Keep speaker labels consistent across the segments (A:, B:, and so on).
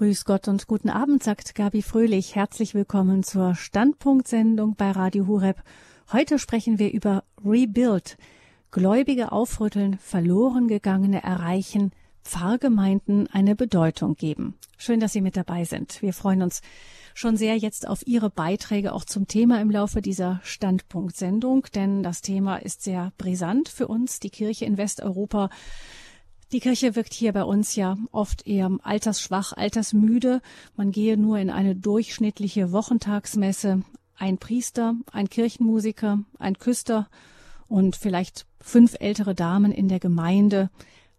A: Grüß Gott und guten Abend, sagt Gabi Fröhlich. Herzlich willkommen zur Standpunktsendung bei Radio Hureb. Heute sprechen wir über Rebuild. Gläubige aufrütteln, verloren gegangene erreichen, Pfarrgemeinden eine Bedeutung geben. Schön, dass Sie mit dabei sind. Wir freuen uns schon sehr jetzt auf Ihre Beiträge auch zum Thema im Laufe dieser Standpunktsendung, denn das Thema ist sehr brisant für uns, die Kirche in Westeuropa. Die Kirche wirkt hier bei uns ja oft eher altersschwach, altersmüde. Man gehe nur in eine durchschnittliche Wochentagsmesse. Ein Priester, ein Kirchenmusiker, ein Küster und vielleicht fünf ältere Damen in der Gemeinde.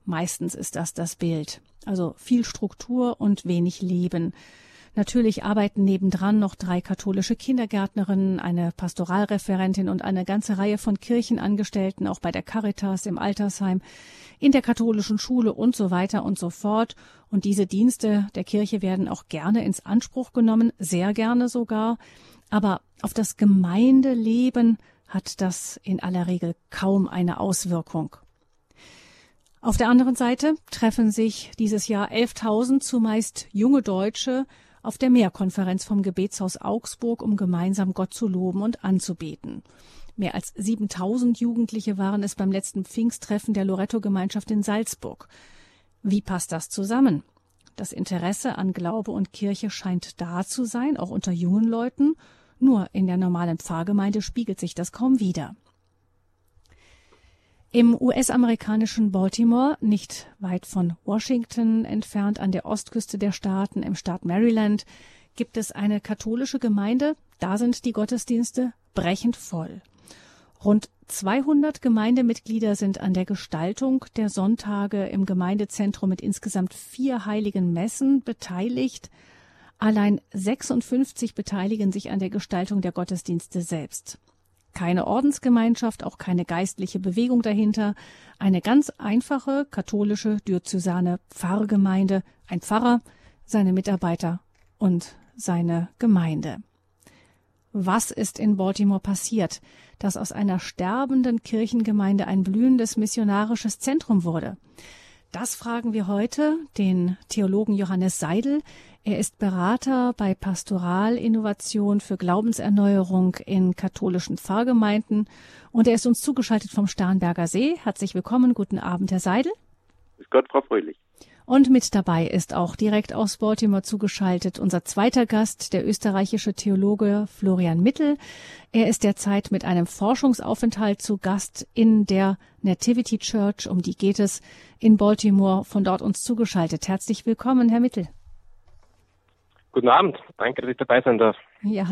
A: Meistens ist das das Bild. Also viel Struktur und wenig Leben. Natürlich arbeiten nebendran noch drei katholische Kindergärtnerinnen, eine Pastoralreferentin und eine ganze Reihe von Kirchenangestellten, auch bei der Caritas im Altersheim, in der katholischen Schule und so weiter und so fort. Und diese Dienste der Kirche werden auch gerne ins Anspruch genommen, sehr gerne sogar. Aber auf das Gemeindeleben hat das in aller Regel kaum eine Auswirkung. Auf der anderen Seite treffen sich dieses Jahr 11.000 zumeist junge Deutsche auf der Mehrkonferenz vom Gebetshaus Augsburg, um gemeinsam Gott zu loben und anzubeten. Mehr als 7000 Jugendliche waren es beim letzten Pfingsttreffen der Loretto-Gemeinschaft in Salzburg. Wie passt das zusammen? Das Interesse an Glaube und Kirche scheint da zu sein, auch unter jungen Leuten, nur in der normalen Pfarrgemeinde spiegelt sich das kaum wider. Im US-amerikanischen Baltimore, nicht weit von Washington entfernt an der Ostküste der Staaten im Staat Maryland, gibt es eine katholische Gemeinde, da sind die Gottesdienste brechend voll. Rund 200 Gemeindemitglieder sind an der Gestaltung der Sonntage im Gemeindezentrum mit insgesamt vier heiligen Messen beteiligt. Allein 56 beteiligen sich an der Gestaltung der Gottesdienste selbst. Keine Ordensgemeinschaft, auch keine geistliche Bewegung dahinter. Eine ganz einfache katholische diözesane Pfarrgemeinde, ein Pfarrer, seine Mitarbeiter und seine Gemeinde. Was ist in Baltimore passiert, dass aus einer sterbenden Kirchengemeinde ein blühendes missionarisches Zentrum wurde? Das fragen wir heute den Theologen Johannes Seidel. Er ist Berater bei Pastoralinnovation für Glaubenserneuerung in katholischen Pfarrgemeinden und er ist uns zugeschaltet vom Starnberger See. Herzlich willkommen, guten Abend, Herr Seidel.
B: Grüß Gott, Frau Fröhlich.
A: Und mit dabei ist auch direkt aus Baltimore zugeschaltet unser zweiter Gast, der österreichische Theologe Florian Mittel. Er ist derzeit mit einem Forschungsaufenthalt zu Gast in der Nativity Church, um die geht es in Baltimore, von dort uns zugeschaltet. Herzlich willkommen, Herr Mittel.
B: Guten Abend, danke, dass ich dabei sein darf.
A: Ja,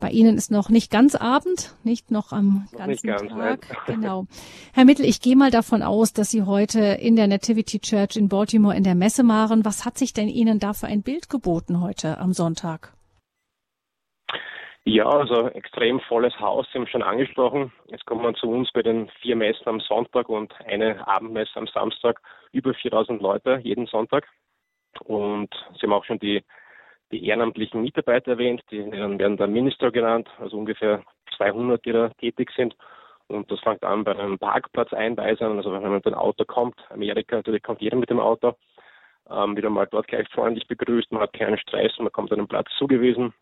A: bei Ihnen ist noch nicht ganz Abend, nicht noch am noch ganzen
B: ganz,
A: Tag. Nein. Genau. Herr Mittel, ich gehe mal davon aus, dass Sie heute in der Nativity Church in Baltimore in der Messe waren. Was hat sich denn Ihnen da für ein Bild geboten heute am Sonntag?
B: Ja, also extrem volles Haus, Sie haben schon angesprochen. Jetzt kommt man zu uns bei den vier Messen am Sonntag und eine Abendmesse am Samstag über 4000 Leute jeden Sonntag. Und Sie haben auch schon die die ehrenamtlichen Mitarbeiter erwähnt, die werden dann Minister genannt, also ungefähr 200, die da tätig sind. Und das fängt an bei einem Parkplatzeinweisern, also wenn man mit dem Auto kommt, Amerika, natürlich kommt jeder mit dem Auto, ähm, wieder mal dort gleich freundlich begrüßt, man hat keinen Stress, man kommt an den Platz zugewiesen,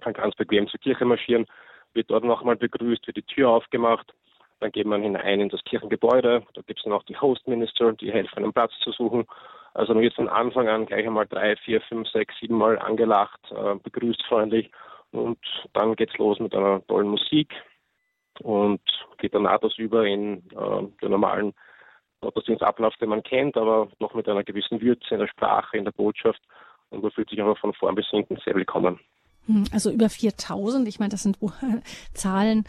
B: kann ganz bequem zur Kirche marschieren, wird dort nochmal begrüßt, wird die Tür aufgemacht, dann geht man hinein in das Kirchengebäude, da gibt es dann auch die Host Minister, die helfen, einen Platz zu suchen also man wird von Anfang an gleich einmal drei, vier, fünf, sechs, sieben Mal angelacht, äh, begrüßt freundlich und dann geht's los mit einer tollen Musik und geht dann nahtlos über in äh, den normalen Gottesdienstablauf, den man kennt, aber noch mit einer gewissen Würze in der Sprache, in der Botschaft und man fühlt sich einfach von vorn bis hinten sehr willkommen.
A: Hm, also über 4000, ich meine, das sind Zahlen,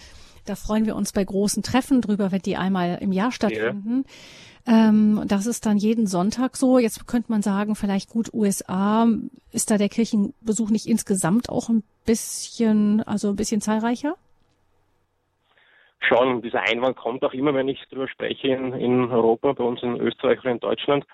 A: da freuen wir uns bei großen Treffen drüber, wenn die einmal im Jahr stattfinden. Ja. Ähm, das ist dann jeden Sonntag so. Jetzt könnte man sagen, vielleicht gut USA, ist da der Kirchenbesuch nicht insgesamt auch ein bisschen, also ein bisschen zahlreicher?
B: Schon, dieser Einwand kommt auch immer, wenn ich darüber spreche in, in Europa, bei uns in Österreich oder in Deutschland.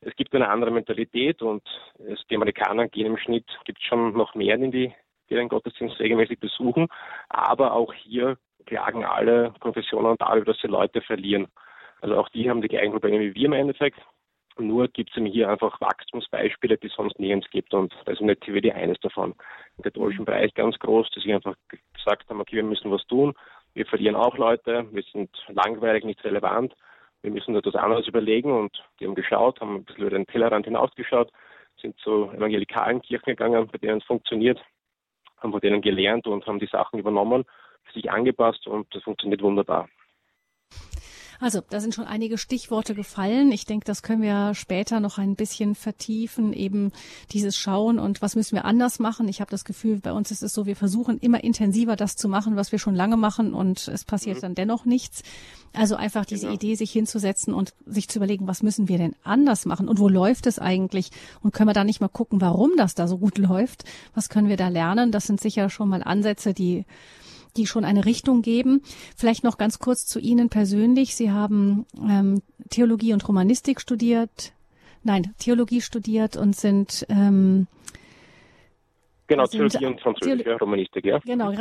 B: Es gibt eine andere Mentalität und es, die Amerikaner gehen im Schnitt, gibt schon noch mehr in die, die den Gottesdienst regelmäßig besuchen. Aber auch hier klagen alle Konfessionen darüber, dass sie Leute verlieren. Also auch die haben die gleichen Probleme wie wir im Endeffekt. Nur gibt es hier einfach Wachstumsbeispiele, die es sonst nirgends gibt. Und da ist Nativity eines davon. Im katholischen Bereich ganz groß, dass sie einfach gesagt haben, okay, wir müssen was tun. Wir verlieren auch Leute, wir sind langweilig, nicht relevant. Wir müssen etwas anderes überlegen und die haben geschaut, haben ein bisschen über den Tellerrand hinausgeschaut, sind zu evangelikalen Kirchen gegangen, bei denen es funktioniert, haben von denen gelernt und haben die Sachen übernommen, sich angepasst und das funktioniert wunderbar.
A: Also, da sind schon einige Stichworte gefallen. Ich denke, das können wir später noch ein bisschen vertiefen, eben dieses Schauen und was müssen wir anders machen. Ich habe das Gefühl, bei uns ist es so, wir versuchen immer intensiver das zu machen, was wir schon lange machen und es passiert mhm. dann dennoch nichts. Also einfach diese genau. Idee, sich hinzusetzen und sich zu überlegen, was müssen wir denn anders machen und wo läuft es eigentlich und können wir da nicht mal gucken, warum das da so gut läuft? Was können wir da lernen? Das sind sicher schon mal Ansätze, die die schon eine Richtung geben. Vielleicht noch ganz kurz zu Ihnen persönlich. Sie haben ähm, Theologie und Romanistik studiert, nein, Theologie studiert und sind ähm,
B: Genau, Theologie und Französisch, ja, Romanistik, ja.
A: Genau,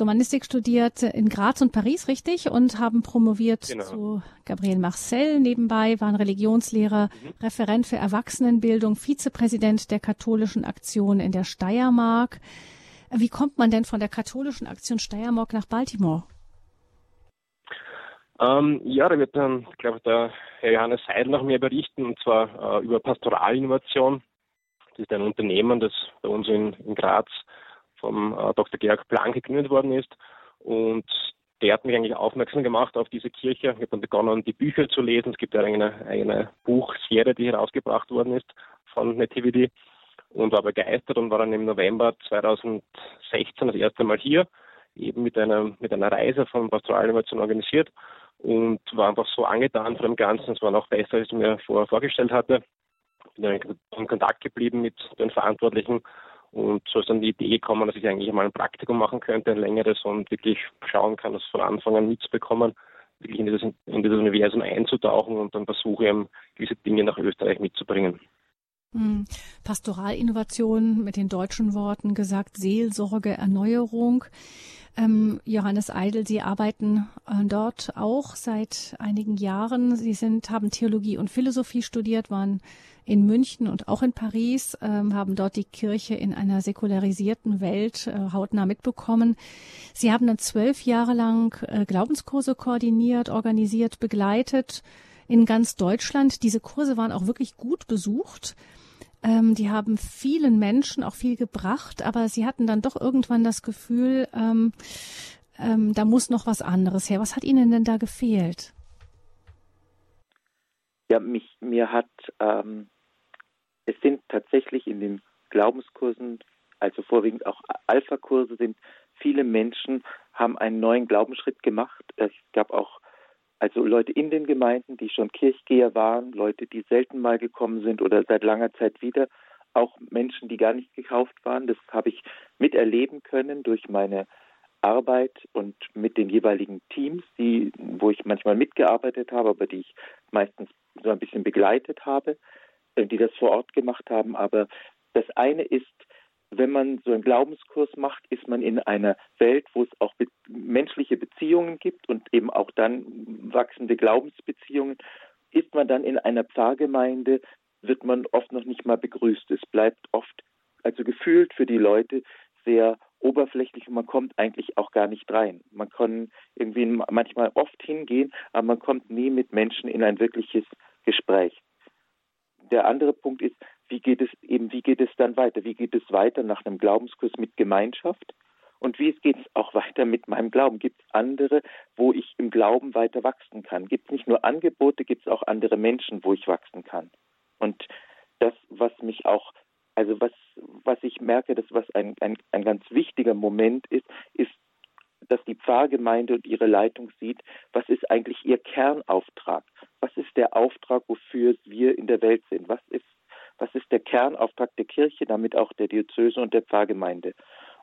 A: Romanistik studiert in Graz und Paris, richtig, und haben promoviert genau. zu Gabriel Marcel nebenbei, waren Religionslehrer, mhm. Referent für Erwachsenenbildung, Vizepräsident der katholischen Aktion in der Steiermark. Wie kommt man denn von der katholischen Aktion Steiermark nach Baltimore?
B: Ähm, ja, da wird dann, ich glaube, der Herr Johannes Seidel noch mehr berichten, und zwar äh, über Pastoralinnovation. Das ist ein Unternehmen, das bei uns in, in Graz vom äh, Dr. Georg Plan gegründet worden ist. Und der hat mich eigentlich aufmerksam gemacht auf diese Kirche. Ich habe dann begonnen, die Bücher zu lesen. Es gibt ja eine, eine Buchserie, die herausgebracht worden ist von Nativity und war begeistert und war dann im November 2016 das erste Mal hier, eben mit einer, mit einer Reise von Pastoralinnovation organisiert und war einfach so angetan von dem Ganzen. Es war noch besser, als ich mir vorher vorgestellt hatte. Bin dann in Kontakt geblieben mit den Verantwortlichen und so ist dann die Idee gekommen, dass ich eigentlich mal ein Praktikum machen könnte, ein längeres und wirklich schauen kann, das von Anfang an mitzubekommen, wirklich in dieses, in dieses Universum einzutauchen und dann versuche, eben diese Dinge nach Österreich mitzubringen.
A: Hm. Pastoralinnovation mit den deutschen Worten gesagt, Seelsorge, Erneuerung. Ähm, Johannes Eidel, Sie arbeiten äh, dort auch seit einigen Jahren. Sie sind, haben Theologie und Philosophie studiert, waren in München und auch in Paris, ähm, haben dort die Kirche in einer säkularisierten Welt äh, hautnah mitbekommen. Sie haben dann zwölf Jahre lang äh, Glaubenskurse koordiniert, organisiert, begleitet in ganz Deutschland. Diese Kurse waren auch wirklich gut besucht. Ähm, die haben vielen Menschen auch viel gebracht, aber sie hatten dann doch irgendwann das Gefühl, ähm, ähm, da muss noch was anderes her. Was hat Ihnen denn da gefehlt?
C: Ja, mich, mir hat, ähm, es sind tatsächlich in den Glaubenskursen, also vorwiegend auch Alpha-Kurse, sind viele Menschen, haben einen neuen Glaubensschritt gemacht. Es gab auch also Leute in den Gemeinden, die schon Kirchgeher waren, Leute, die selten mal gekommen sind oder seit langer Zeit wieder, auch Menschen, die gar nicht gekauft waren. Das habe ich miterleben können durch meine Arbeit und mit den jeweiligen Teams, die, wo ich manchmal mitgearbeitet habe, aber die ich meistens so ein bisschen begleitet habe, äh, die das vor Ort gemacht haben. Aber das eine ist, wenn man so einen Glaubenskurs macht, ist man in einer Welt, wo es auch be menschliche Beziehungen gibt und eben auch dann wachsende Glaubensbeziehungen. Ist man dann in einer Pfarrgemeinde, wird man oft noch nicht mal begrüßt. Es bleibt oft, also gefühlt für die Leute, sehr oberflächlich und man kommt eigentlich auch gar nicht rein. Man kann irgendwie manchmal oft hingehen, aber man kommt nie mit Menschen in ein wirkliches Gespräch. Der andere Punkt ist, wie geht es eben, wie geht es dann weiter? Wie geht es weiter nach einem Glaubenskurs mit Gemeinschaft? Und wie geht es auch weiter mit meinem Glauben? Gibt es andere, wo ich im Glauben weiter wachsen kann? Gibt es nicht nur Angebote, gibt es auch andere Menschen, wo ich wachsen kann? Und das, was mich auch, also was, was ich merke, das was ein, ein, ein ganz wichtiger Moment ist, ist, dass die Pfarrgemeinde und ihre Leitung sieht, was ist eigentlich ihr Kernauftrag? Was ist der Auftrag, wofür wir in der Welt sind? Was ist was ist der Kernauftrag der Kirche, damit auch der Diözese und der Pfarrgemeinde.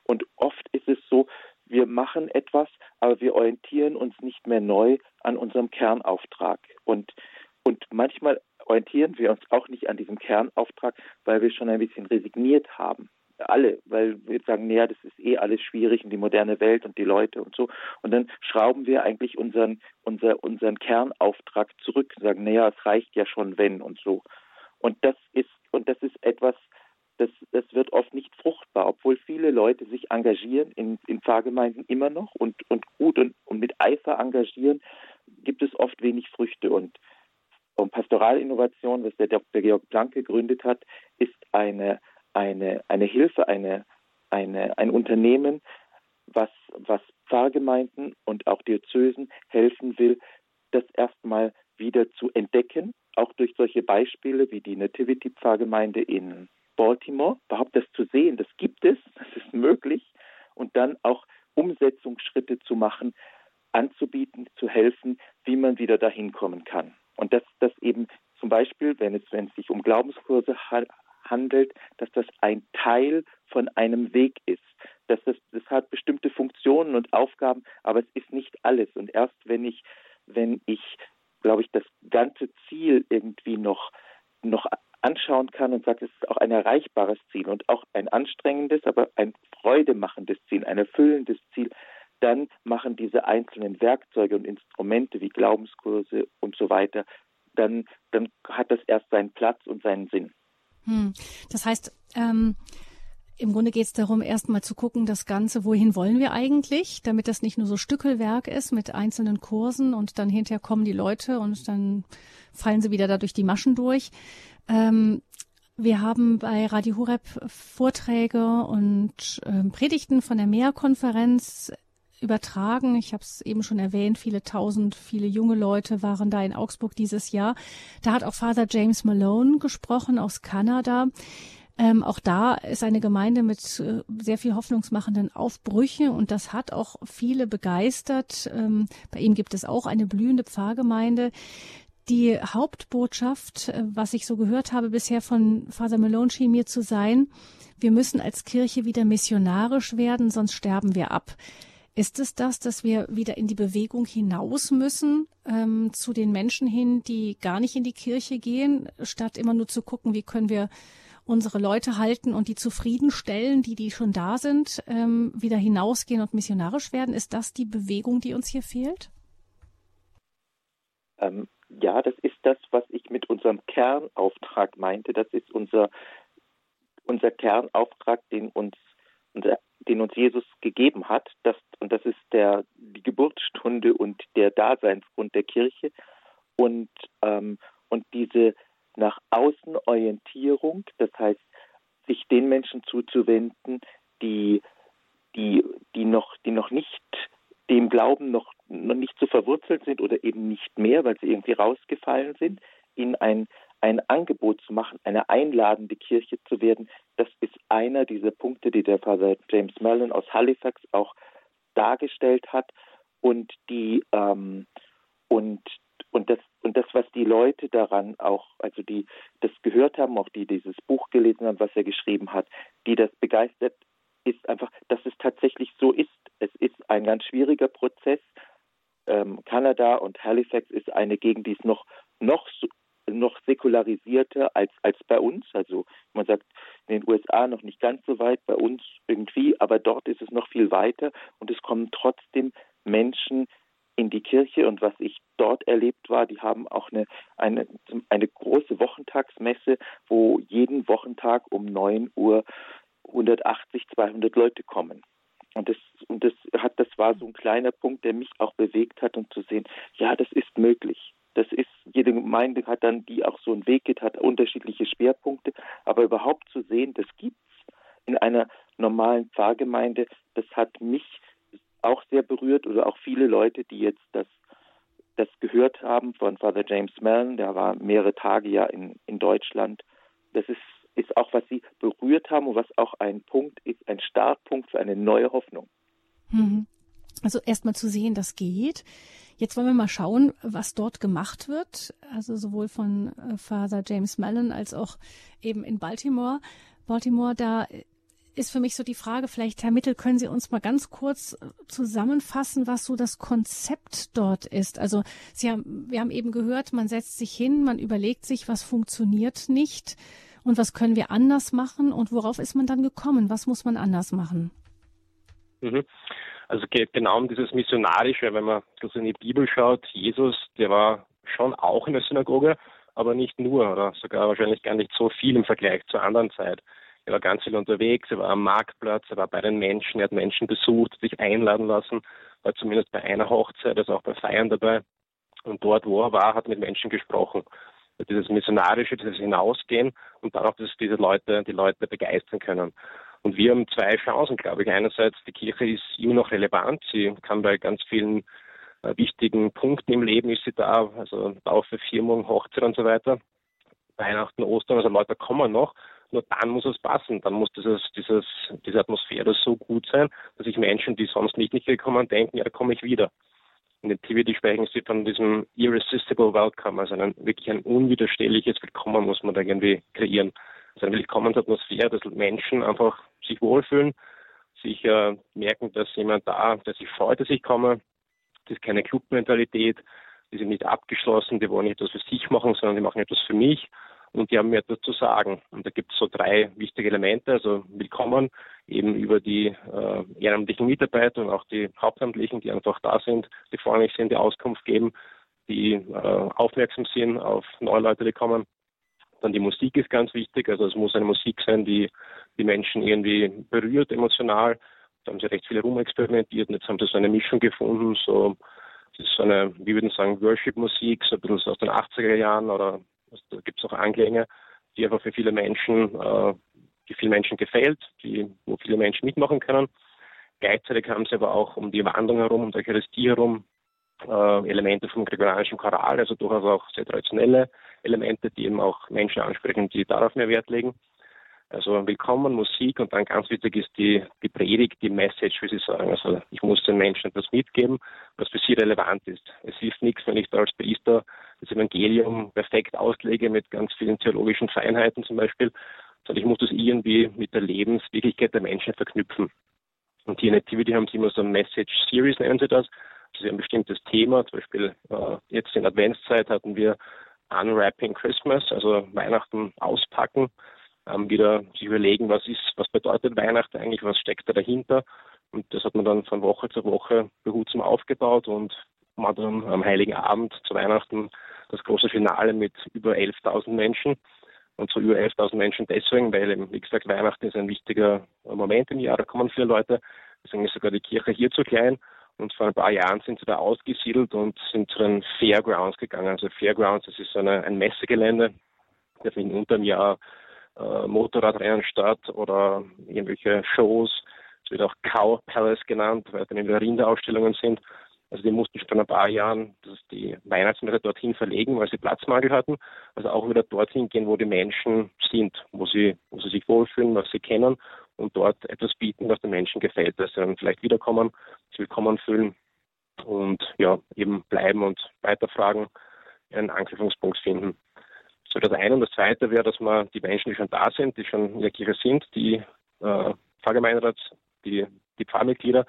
C: Und oft ist es so, wir machen etwas, aber wir orientieren uns nicht mehr neu an unserem Kernauftrag. Und, und manchmal orientieren wir uns auch nicht an diesem Kernauftrag, weil wir schon ein bisschen resigniert haben. Alle, weil wir sagen, naja, das ist eh alles schwierig und die moderne Welt und die Leute und so. Und dann schrauben wir eigentlich unseren, unser, unseren Kernauftrag zurück und sagen, naja, es reicht ja schon, wenn und so. Und das ist, und das ist etwas, das, das wird oft nicht fruchtbar, obwohl viele Leute sich engagieren in, in Pfarrgemeinden immer noch und, und gut und, und mit Eifer engagieren, gibt es oft wenig Früchte. Und, und Pastoralinnovation, was der Dr. Georg Planck gegründet hat, ist eine, eine, eine Hilfe, eine, eine, ein Unternehmen, was, was Pfarrgemeinden und auch Diözesen helfen will, das erstmal wieder zu entdecken, auch durch solche Beispiele wie die Nativity-Pfarrgemeinde in Baltimore, überhaupt das zu sehen, das gibt es, das ist möglich und dann auch Umsetzungsschritte zu machen, anzubieten, zu helfen, wie man wieder dahin kommen kann. Und dass das eben zum Beispiel, wenn es, wenn es sich um Glaubenskurse handelt, dass das ein Teil von einem Weg ist. Dass das, das hat bestimmte Funktionen und Aufgaben, aber es ist nicht alles. Und erst wenn ich, wenn ich, glaube ich, das ganze Ziel irgendwie noch, noch anschauen kann und sagt, es ist auch ein erreichbares Ziel und auch ein anstrengendes, aber ein freudemachendes Ziel, ein erfüllendes Ziel, dann machen diese einzelnen Werkzeuge und Instrumente wie Glaubenskurse und so weiter, dann, dann hat das erst seinen Platz und seinen Sinn.
A: Hm. Das heißt, ähm, im Grunde geht es darum, erstmal zu gucken, das Ganze, wohin wollen wir eigentlich, damit das nicht nur so Stückelwerk ist mit einzelnen Kursen und dann hinterher kommen die Leute und dann fallen sie wieder da durch die Maschen durch. Ähm, wir haben bei Radio Horeb Vorträge und äh, Predigten von der Mehrkonferenz übertragen. Ich habe es eben schon erwähnt, viele tausend, viele junge Leute waren da in Augsburg dieses Jahr. Da hat auch Father James Malone gesprochen aus Kanada. Ähm, auch da ist eine Gemeinde mit äh, sehr viel hoffnungsmachenden Aufbrüchen und das hat auch viele begeistert. Ähm, bei ihm gibt es auch eine blühende Pfarrgemeinde. Die Hauptbotschaft, äh, was ich so gehört habe bisher von Father Malone schien mir zu sein, wir müssen als Kirche wieder missionarisch werden, sonst sterben wir ab. Ist es das, dass wir wieder in die Bewegung hinaus müssen, ähm, zu den Menschen hin, die gar nicht in die Kirche gehen, statt immer nur zu gucken, wie können wir unsere Leute halten und die zufriedenstellen, die, die schon da sind, ähm, wieder hinausgehen und missionarisch werden? Ist das die Bewegung, die uns hier fehlt?
C: Ähm, ja, das ist das, was ich mit unserem Kernauftrag meinte. Das ist unser, unser Kernauftrag, den uns, unser, den uns Jesus gegeben hat. Das, und das ist der, die Geburtsstunde und der Daseinsgrund der Kirche. Und, ähm, und diese nach außen Orientierung, das heißt, sich den Menschen zuzuwenden, die, die, die, noch, die noch nicht dem Glauben noch, noch nicht so verwurzelt sind oder eben nicht mehr, weil sie irgendwie rausgefallen sind, ihnen ein, ein Angebot zu machen, eine einladende Kirche zu werden, das ist einer dieser Punkte, die der Father James Mellon aus Halifax auch dargestellt hat und die ähm, und und das und das, was die Leute daran auch, also die das gehört haben, auch die dieses Buch gelesen haben, was er geschrieben hat, die das begeistert, ist einfach, dass es tatsächlich so ist. Es ist ein ganz schwieriger Prozess. Ähm, Kanada und Halifax ist eine Gegend, die ist noch noch noch säkularisierter als als bei uns. Also man sagt in den USA noch nicht ganz so weit, bei uns irgendwie, aber dort ist es noch viel weiter und es kommen trotzdem Menschen, in die Kirche und was ich dort erlebt war, die haben auch eine, eine, eine große Wochentagsmesse, wo jeden Wochentag um 9 Uhr 180, 200 Leute kommen. Und das, und das hat, das war so ein kleiner Punkt, der mich auch bewegt hat, um zu sehen, ja, das ist möglich. Das ist, jede Gemeinde hat dann, die auch so einen Weg geht, hat unterschiedliche Schwerpunkte, aber überhaupt zu sehen, das gibt's in einer normalen Pfarrgemeinde, das hat mich auch sehr berührt oder auch viele Leute, die jetzt das, das gehört haben von Father James Mellon, der war mehrere Tage ja in, in Deutschland. Das ist, ist auch, was sie berührt haben und was auch ein Punkt ist, ein Startpunkt für eine neue Hoffnung.
A: Mhm. Also erstmal zu sehen, das geht. Jetzt wollen wir mal schauen, was dort gemacht wird. Also sowohl von äh, Father James Mellon als auch eben in Baltimore. Baltimore, da ist für mich so die Frage, vielleicht, Herr Mittel, können Sie uns mal ganz kurz äh, zusammenfassen, was so das Konzept dort ist? Also Sie haben, wir haben eben gehört, man setzt sich hin, man überlegt sich, was funktioniert nicht und was können wir anders machen und worauf ist man dann gekommen? Was muss man anders machen?
B: Mhm. Also geht genau um dieses Missionarische, wenn man in die Bibel schaut, Jesus, der war schon auch in der Synagoge, aber nicht nur oder sogar wahrscheinlich gar nicht so viel im Vergleich zur anderen Zeit. Er war ganz viel unterwegs, er war am Marktplatz, er war bei den Menschen, er hat Menschen besucht, sich einladen lassen, war zumindest bei einer Hochzeit, also auch bei Feiern dabei. Und dort, wo er war, hat mit Menschen gesprochen. Dieses Missionarische, dieses Hinausgehen und darauf, dass diese Leute, die Leute begeistern können. Und wir haben zwei Chancen, glaube ich. Einerseits, die Kirche ist immer noch relevant. Sie kann bei ganz vielen äh, wichtigen Punkten im Leben ist sie da, also Taufe, Firmung, Hochzeit und so weiter. Weihnachten, Ostern, also Leute kommen noch. Nur dann muss es passen. Dann muss dieses, dieses, diese Atmosphäre so gut sein, dass sich Menschen, die sonst nicht, nicht gekommen denken, ja, da komme ich wieder. In den TVD sprechen sie von diesem irresistible welcome, also ein, wirklich ein unwiderstehliches Willkommen muss man da irgendwie kreieren. Also eine Willkommensatmosphäre, dass Menschen einfach sich wohlfühlen, sich äh, merken, dass jemand da, der sich freut, dass ich komme. Das ist keine Clubmentalität, die sind nicht abgeschlossen, die wollen nicht etwas für sich machen, sondern die machen etwas für mich und die haben mir etwas zu sagen. Und da gibt es so drei wichtige Elemente, also willkommen eben über die äh, ehrenamtlichen Mitarbeiter und auch die Hauptamtlichen, die einfach da sind, die freundlich sind, die Auskunft geben, die äh, aufmerksam sind auf neue Leute, die kommen. Dann die Musik ist ganz wichtig, also es muss eine Musik sein, die die Menschen irgendwie berührt emotional. Da haben sie recht viele rumexperimentiert und jetzt haben sie so eine Mischung gefunden, so das ist so eine, wie würden sagen, Worship-Musik, so ein bisschen aus den 80er Jahren oder also da gibt es auch Anklänge, die einfach für viele Menschen, äh, die vielen Menschen gefällt, die, wo viele Menschen mitmachen können. Gleichzeitig haben sie aber auch um die Wandlung herum, um die Eucharistie herum, äh, Elemente vom gregorianischen Choral, also durchaus auch sehr traditionelle Elemente, die eben auch Menschen ansprechen, die darauf mehr Wert legen. Also willkommen, Musik und dann ganz wichtig ist die, die Predigt, die Message, wie Sie sagen. Also ich muss den Menschen etwas mitgeben, was für sie relevant ist. Es hilft nichts, wenn ich da als Priester das Evangelium perfekt auslege mit ganz vielen theologischen Feinheiten zum Beispiel, sondern ich muss das irgendwie mit der Lebenswirklichkeit der Menschen verknüpfen. Und hier in Activity haben sie immer so eine Message Series, nennen sie das. Also sie haben ein bestimmtes Thema, zum Beispiel äh, jetzt in Adventszeit hatten wir Unwrapping Christmas, also Weihnachten auspacken wieder sich überlegen, was ist, was bedeutet Weihnachten eigentlich, was steckt da dahinter. Und das hat man dann von Woche zu Woche behutsam aufgebaut und man hat dann am Heiligen Abend zu Weihnachten das große Finale mit über 11.000 Menschen. Und so über 11.000 Menschen deswegen, weil wie gesagt, Weihnachten ist ein wichtiger Moment im Jahr, da kommen viele Leute. Deswegen ist sogar die Kirche hier zu klein. Und vor ein paar Jahren sind sie da ausgesiedelt und sind zu den Fairgrounds gegangen. Also Fairgrounds, das ist eine, ein Messegelände. Da finden unter dem Jahr äh, Motorradrennen statt oder irgendwelche Shows. Es wird auch Cow Palace genannt, weil dann wieder Rinderausstellungen sind. Also die mussten schon ein paar Jahren das die Weihnachtsmärkte dorthin verlegen, weil sie Platzmangel hatten. Also auch wieder dorthin gehen, wo die Menschen sind, wo sie, wo sie sich wohlfühlen, was sie kennen und dort etwas bieten, was den Menschen gefällt, dass sie dann vielleicht wiederkommen, sich willkommen fühlen und ja, eben bleiben und weiterfragen, einen Anknüpfungspunkt finden. So das eine. Und das zweite wäre, dass man die Menschen, die schon da sind, die schon in der Kirche sind, die äh, Pfarrgemeinderat, die, die Pfarrmitglieder,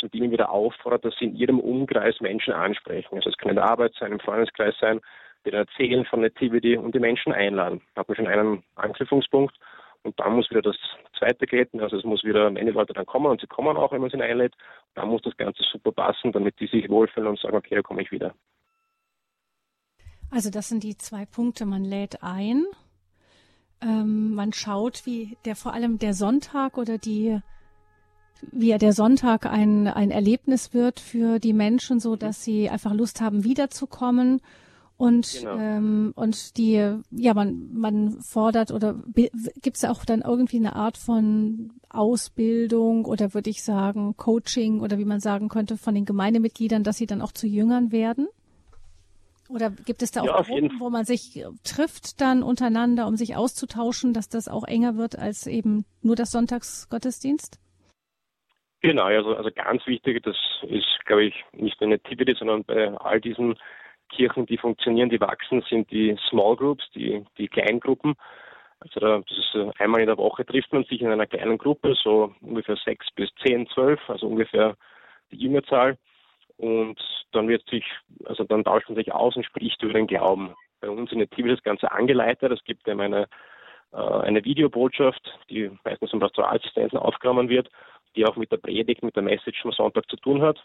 B: so die wieder auffordert, dass sie in ihrem Umkreis Menschen ansprechen. Also es kann in der Arbeit sein, im Freundeskreis sein, die erzählen von Nativity und die Menschen einladen. Da hat man schon einen Anknüpfungspunkt. Und dann muss wieder das zweite gelten, also es muss wieder meine Leute dann kommen und sie kommen auch, wenn man sie einlädt. Dann muss das Ganze super passen, damit die sich wohlfühlen und sagen, okay, da komme ich wieder.
A: Also das sind die zwei Punkte. Man lädt ein, ähm, man schaut, wie der vor allem der Sonntag oder die wie der Sonntag ein, ein Erlebnis wird für die Menschen, so dass sie einfach Lust haben, wiederzukommen. Und, genau. ähm, und die, ja, man, man fordert oder gibt es auch dann irgendwie eine Art von Ausbildung oder würde ich sagen Coaching oder wie man sagen könnte von den Gemeindemitgliedern, dass sie dann auch zu Jüngern werden? Oder gibt es da auch ja, Gruppen, wo man sich äh, trifft dann untereinander, um sich auszutauschen, dass das auch enger wird als eben nur das Sonntagsgottesdienst?
B: Genau, also, also ganz wichtig, das ist, glaube ich, nicht nur in Nativity, sondern bei all diesen Kirchen, die funktionieren, die wachsen, sind die Small Groups, die, die Kleingruppen. Also da, das ist einmal in der Woche trifft man sich in einer kleinen Gruppe, so ungefähr sechs bis zehn, zwölf, also ungefähr die Jüngerzahl. Und dann wird sich, also dann tauscht man sich aus und spricht über den Glauben. Bei uns in der TV ist das Ganze angeleitet. Es gibt eben eine, äh, eine Videobotschaft, die meistens vom Pastoralassistenten aufgenommen wird, die auch mit der Predigt, mit der Message vom Sonntag zu tun hat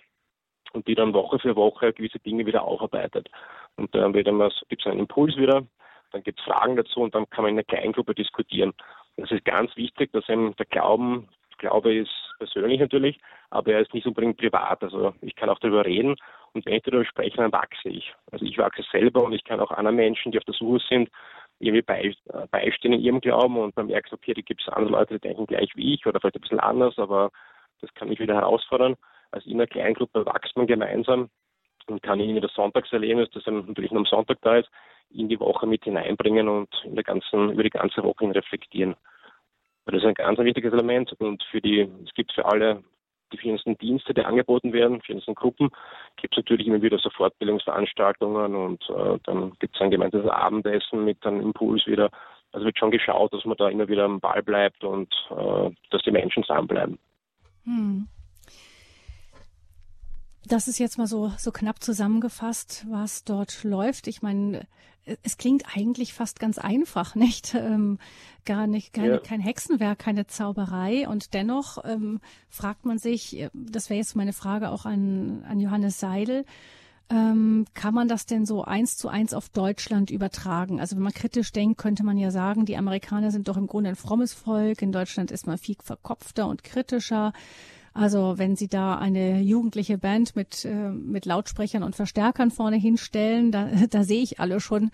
B: und die dann Woche für Woche gewisse Dinge wieder aufarbeitet. Und dann wird immer, gibt es einen Impuls wieder, dann gibt es Fragen dazu und dann kann man in einer Kleingruppe diskutieren. Das ist ganz wichtig, dass eben der Glauben, Glaube ist persönlich natürlich, aber er ist nicht unbedingt privat. Also ich kann auch darüber reden und wenn ich darüber spreche, dann wachse ich. Also ich wachse selber und ich kann auch anderen Menschen, die auf der Suche sind, irgendwie äh, beistehen in ihrem Glauben und man merkt, okay, da gibt es andere Leute, die denken gleich wie ich oder vielleicht ein bisschen anders, aber das kann mich wieder herausfordern. Also in einer Kleingruppe wächst man gemeinsam und kann irgendwie das Sonntagserlebnis, das natürlich nur am Sonntag da ist, in die Woche mit hineinbringen und in der ganzen, über die ganze Woche hin reflektieren. Das ist ein ganz wichtiges Element und für die, es gibt für alle die verschiedensten Dienste, die angeboten werden, verschiedensten Gruppen, gibt es natürlich immer wieder so Fortbildungsveranstaltungen und äh, dann gibt es ein gemeinsames Abendessen mit einem Impuls wieder. Also wird schon geschaut, dass man da immer wieder am Ball bleibt und äh, dass die Menschen zusammenbleiben. Hm.
A: Das ist jetzt mal so, so knapp zusammengefasst, was dort läuft. Ich meine, es klingt eigentlich fast ganz einfach, nicht? Ähm, gar nicht, keine, ja. kein Hexenwerk, keine Zauberei. Und dennoch ähm, fragt man sich, äh, das wäre jetzt meine Frage auch an, an Johannes Seidel, ähm, kann man das denn so eins zu eins auf Deutschland übertragen? Also wenn man kritisch denkt, könnte man ja sagen, die Amerikaner sind doch im Grunde ein frommes Volk. In Deutschland ist man viel verkopfter und kritischer. Also wenn Sie da eine jugendliche Band mit, äh, mit Lautsprechern und Verstärkern vorne hinstellen, da, da sehe ich alle schon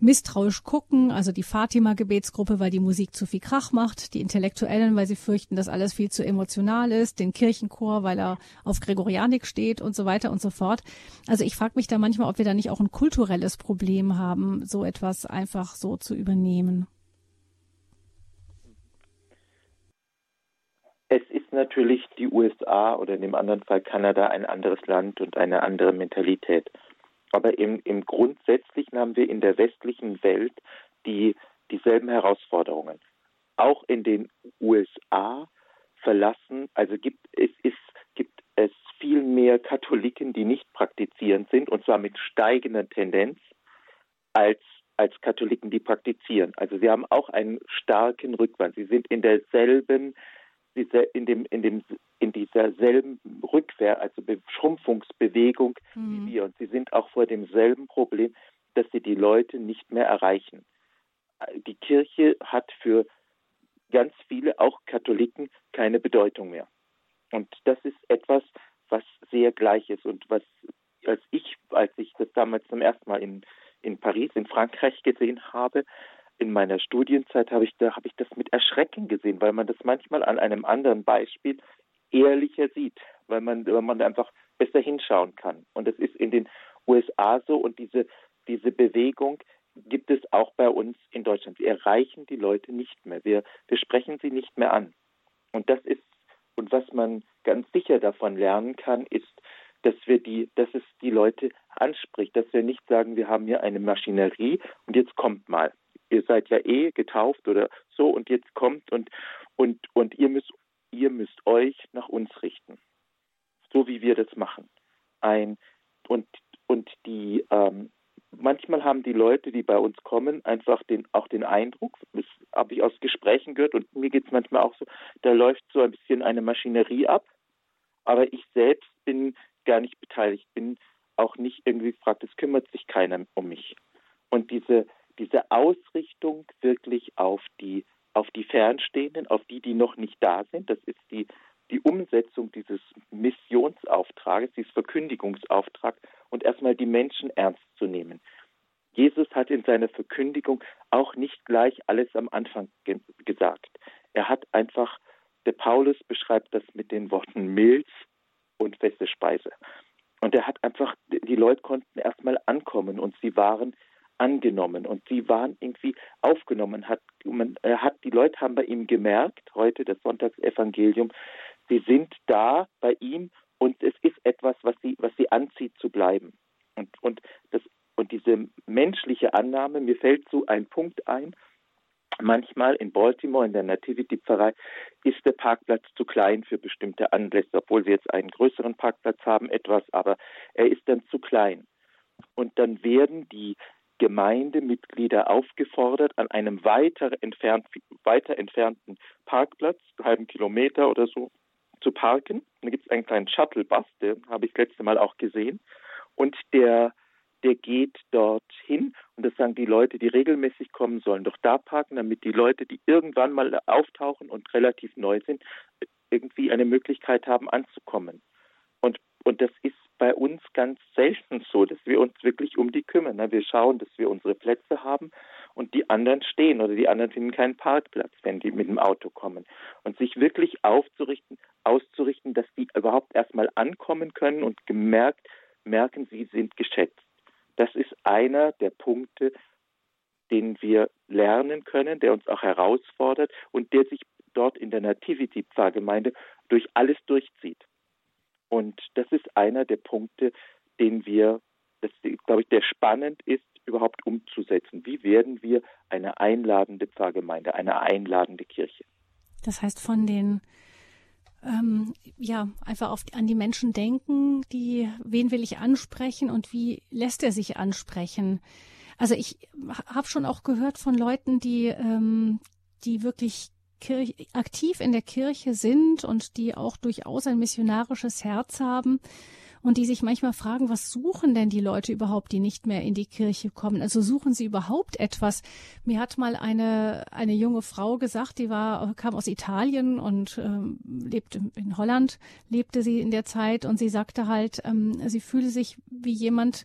A: misstrauisch gucken. Also die Fatima-Gebetsgruppe, weil die Musik zu viel Krach macht, die Intellektuellen, weil sie fürchten, dass alles viel zu emotional ist, den Kirchenchor, weil er auf Gregorianik steht und so weiter und so fort. Also ich frage mich da manchmal, ob wir da nicht auch ein kulturelles Problem haben, so etwas einfach so zu übernehmen.
C: Es ist natürlich die USA oder in dem anderen Fall Kanada ein anderes Land und eine andere Mentalität. Aber im, im Grundsätzlichen haben wir in der westlichen Welt die, dieselben Herausforderungen. Auch in den USA verlassen, also gibt es, ist, gibt es viel mehr Katholiken, die nicht praktizierend sind, und zwar mit steigender Tendenz, als, als Katholiken, die praktizieren. Also sie haben auch einen starken Rückwand. Sie sind in derselben dieser, in, dem, in, dem, in dieser selben Rückwehr, also Schrumpfungsbewegung mhm. wie wir. Und sie sind auch vor demselben Problem, dass sie die Leute nicht mehr erreichen. Die Kirche hat für ganz viele, auch Katholiken, keine Bedeutung mehr. Und das ist etwas, was sehr gleich ist und was, als ich, als ich das damals zum ersten Mal in, in Paris, in Frankreich gesehen habe, in meiner Studienzeit habe ich, da, habe ich das mit Erschrecken gesehen, weil man das manchmal an einem anderen Beispiel ehrlicher sieht, weil man, weil man einfach besser hinschauen kann. Und das ist in den USA so und diese, diese Bewegung gibt es auch bei uns in Deutschland. Wir erreichen die Leute nicht mehr. Wir, wir sprechen sie nicht mehr an. Und das ist, und was man ganz sicher davon lernen kann, ist, dass wir die, dass es die Leute anspricht, dass wir nicht sagen, wir haben hier eine Maschinerie und jetzt kommt mal ihr seid ja eh getauft oder so und jetzt kommt und und und ihr müsst ihr müsst euch nach uns richten, so wie wir das machen. Ein und und die ähm, manchmal haben die Leute, die bei uns kommen, einfach den auch den Eindruck, das habe ich aus Gesprächen gehört und mir geht es manchmal auch so, da läuft so ein bisschen eine Maschinerie ab, aber ich selbst bin gar nicht beteiligt, bin auch nicht irgendwie gefragt, es kümmert sich keiner um mich. Und diese diese Ausrichtung wirklich auf die, auf die Fernstehenden, auf die, die noch nicht da sind. Das ist die, die Umsetzung dieses Missionsauftrages, dieses Verkündigungsauftrags und erstmal die Menschen ernst zu nehmen. Jesus hat in seiner Verkündigung auch nicht gleich alles am Anfang ge gesagt. Er hat einfach, der Paulus beschreibt das mit den Worten Milch und feste Speise. Und er hat einfach, die Leute konnten erstmal ankommen und sie waren angenommen und sie waren irgendwie aufgenommen. Hat, man, er hat, die Leute haben bei ihm gemerkt, heute das Sonntagsevangelium, sie sind da bei ihm und es ist etwas, was sie, was sie anzieht zu bleiben. Und, und, das, und diese menschliche Annahme, mir fällt so ein Punkt ein, Manchmal in Baltimore in der Nativity-Pfarrei ist der Parkplatz zu klein für bestimmte Anlässe, obwohl wir jetzt einen größeren Parkplatz haben, etwas, aber er ist dann zu klein. Und dann werden die Gemeindemitglieder aufgefordert, an einem weiter, entfernt, weiter entfernten Parkplatz, einen halben Kilometer oder so, zu parken. Da gibt es einen kleinen Shuttlebus, den habe ich das letzte Mal auch gesehen. Und der, der geht dorthin und das sagen die Leute, die regelmäßig kommen, sollen doch da parken, damit die Leute, die irgendwann mal auftauchen und relativ neu sind, irgendwie eine Möglichkeit haben anzukommen. Und, das ist bei uns ganz selten so, dass wir uns wirklich um die kümmern. Wir schauen, dass wir unsere Plätze haben und die anderen stehen oder die anderen finden keinen Parkplatz, wenn die mit dem Auto kommen. Und sich wirklich aufzurichten, auszurichten, dass die überhaupt erstmal ankommen können und gemerkt merken, sie sind geschätzt. Das ist einer der Punkte, den wir lernen können, der uns auch herausfordert und der sich dort in der Nativity-Pfarrgemeinde durch alles durchzieht. Und das ist einer der Punkte, den wir, das, glaube ich, der spannend ist, überhaupt umzusetzen. Wie werden wir eine einladende Pfarrgemeinde, eine einladende Kirche?
A: Das heißt, von den ähm, ja einfach auf, an die Menschen denken, die wen will ich ansprechen und wie lässt er sich ansprechen. Also ich habe schon auch gehört von Leuten, die ähm, die wirklich Kirche, aktiv in der Kirche sind und die auch durchaus ein missionarisches Herz haben und die sich manchmal fragen, was suchen denn die Leute überhaupt, die nicht mehr in die Kirche kommen? Also suchen sie überhaupt etwas? Mir hat mal eine, eine junge Frau gesagt, die war, kam aus Italien und ähm, lebte in Holland, lebte sie in der Zeit und sie sagte halt, ähm, sie fühle sich wie jemand,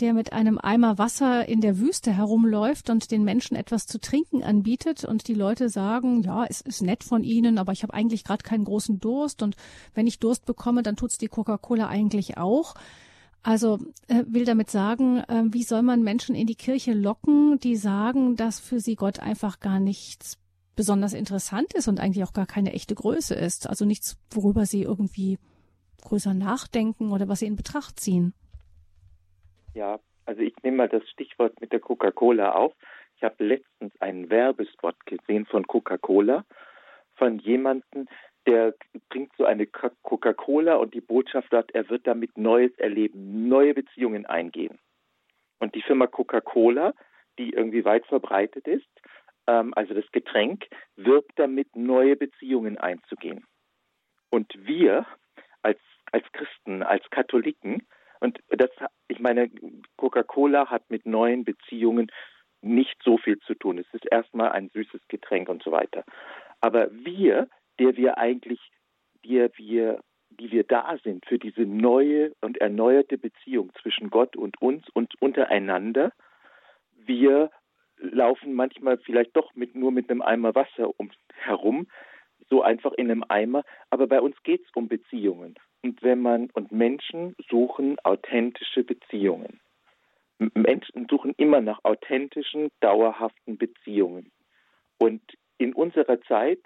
A: der mit einem Eimer Wasser in der Wüste herumläuft und den Menschen etwas zu trinken anbietet und die Leute sagen, ja, es ist nett von Ihnen, aber ich habe eigentlich gerade keinen großen Durst und wenn ich Durst bekomme, dann tut's die Coca-Cola eigentlich auch. Also äh, will damit sagen, äh, wie soll man Menschen in die Kirche locken, die sagen, dass für sie Gott einfach gar nichts besonders interessant ist und eigentlich auch gar keine echte Größe ist. Also nichts, worüber sie irgendwie größer nachdenken oder was sie in Betracht ziehen.
C: Ja, also ich nehme mal das Stichwort mit der Coca-Cola auf. Ich habe letztens einen Werbespot gesehen von Coca-Cola, von jemandem, der trinkt so eine Coca-Cola und die Botschaft hat, er wird damit Neues erleben, neue Beziehungen eingehen. Und die Firma Coca-Cola, die irgendwie weit verbreitet ist, ähm, also das Getränk, wirbt damit, neue Beziehungen einzugehen. Und wir als, als Christen, als Katholiken, und das, ich meine, Coca-Cola hat mit neuen Beziehungen nicht so viel zu tun. Es ist erstmal ein süßes Getränk und so weiter. Aber wir, der wir eigentlich, der wir, die wir da sind für diese neue und erneuerte Beziehung zwischen Gott und uns und untereinander, wir laufen manchmal vielleicht doch mit, nur mit einem Eimer Wasser um, herum, so einfach in einem Eimer, aber bei uns geht es um Beziehungen. Und wenn man und Menschen suchen authentische Beziehungen. Menschen suchen immer nach authentischen, dauerhaften Beziehungen. Und in unserer Zeit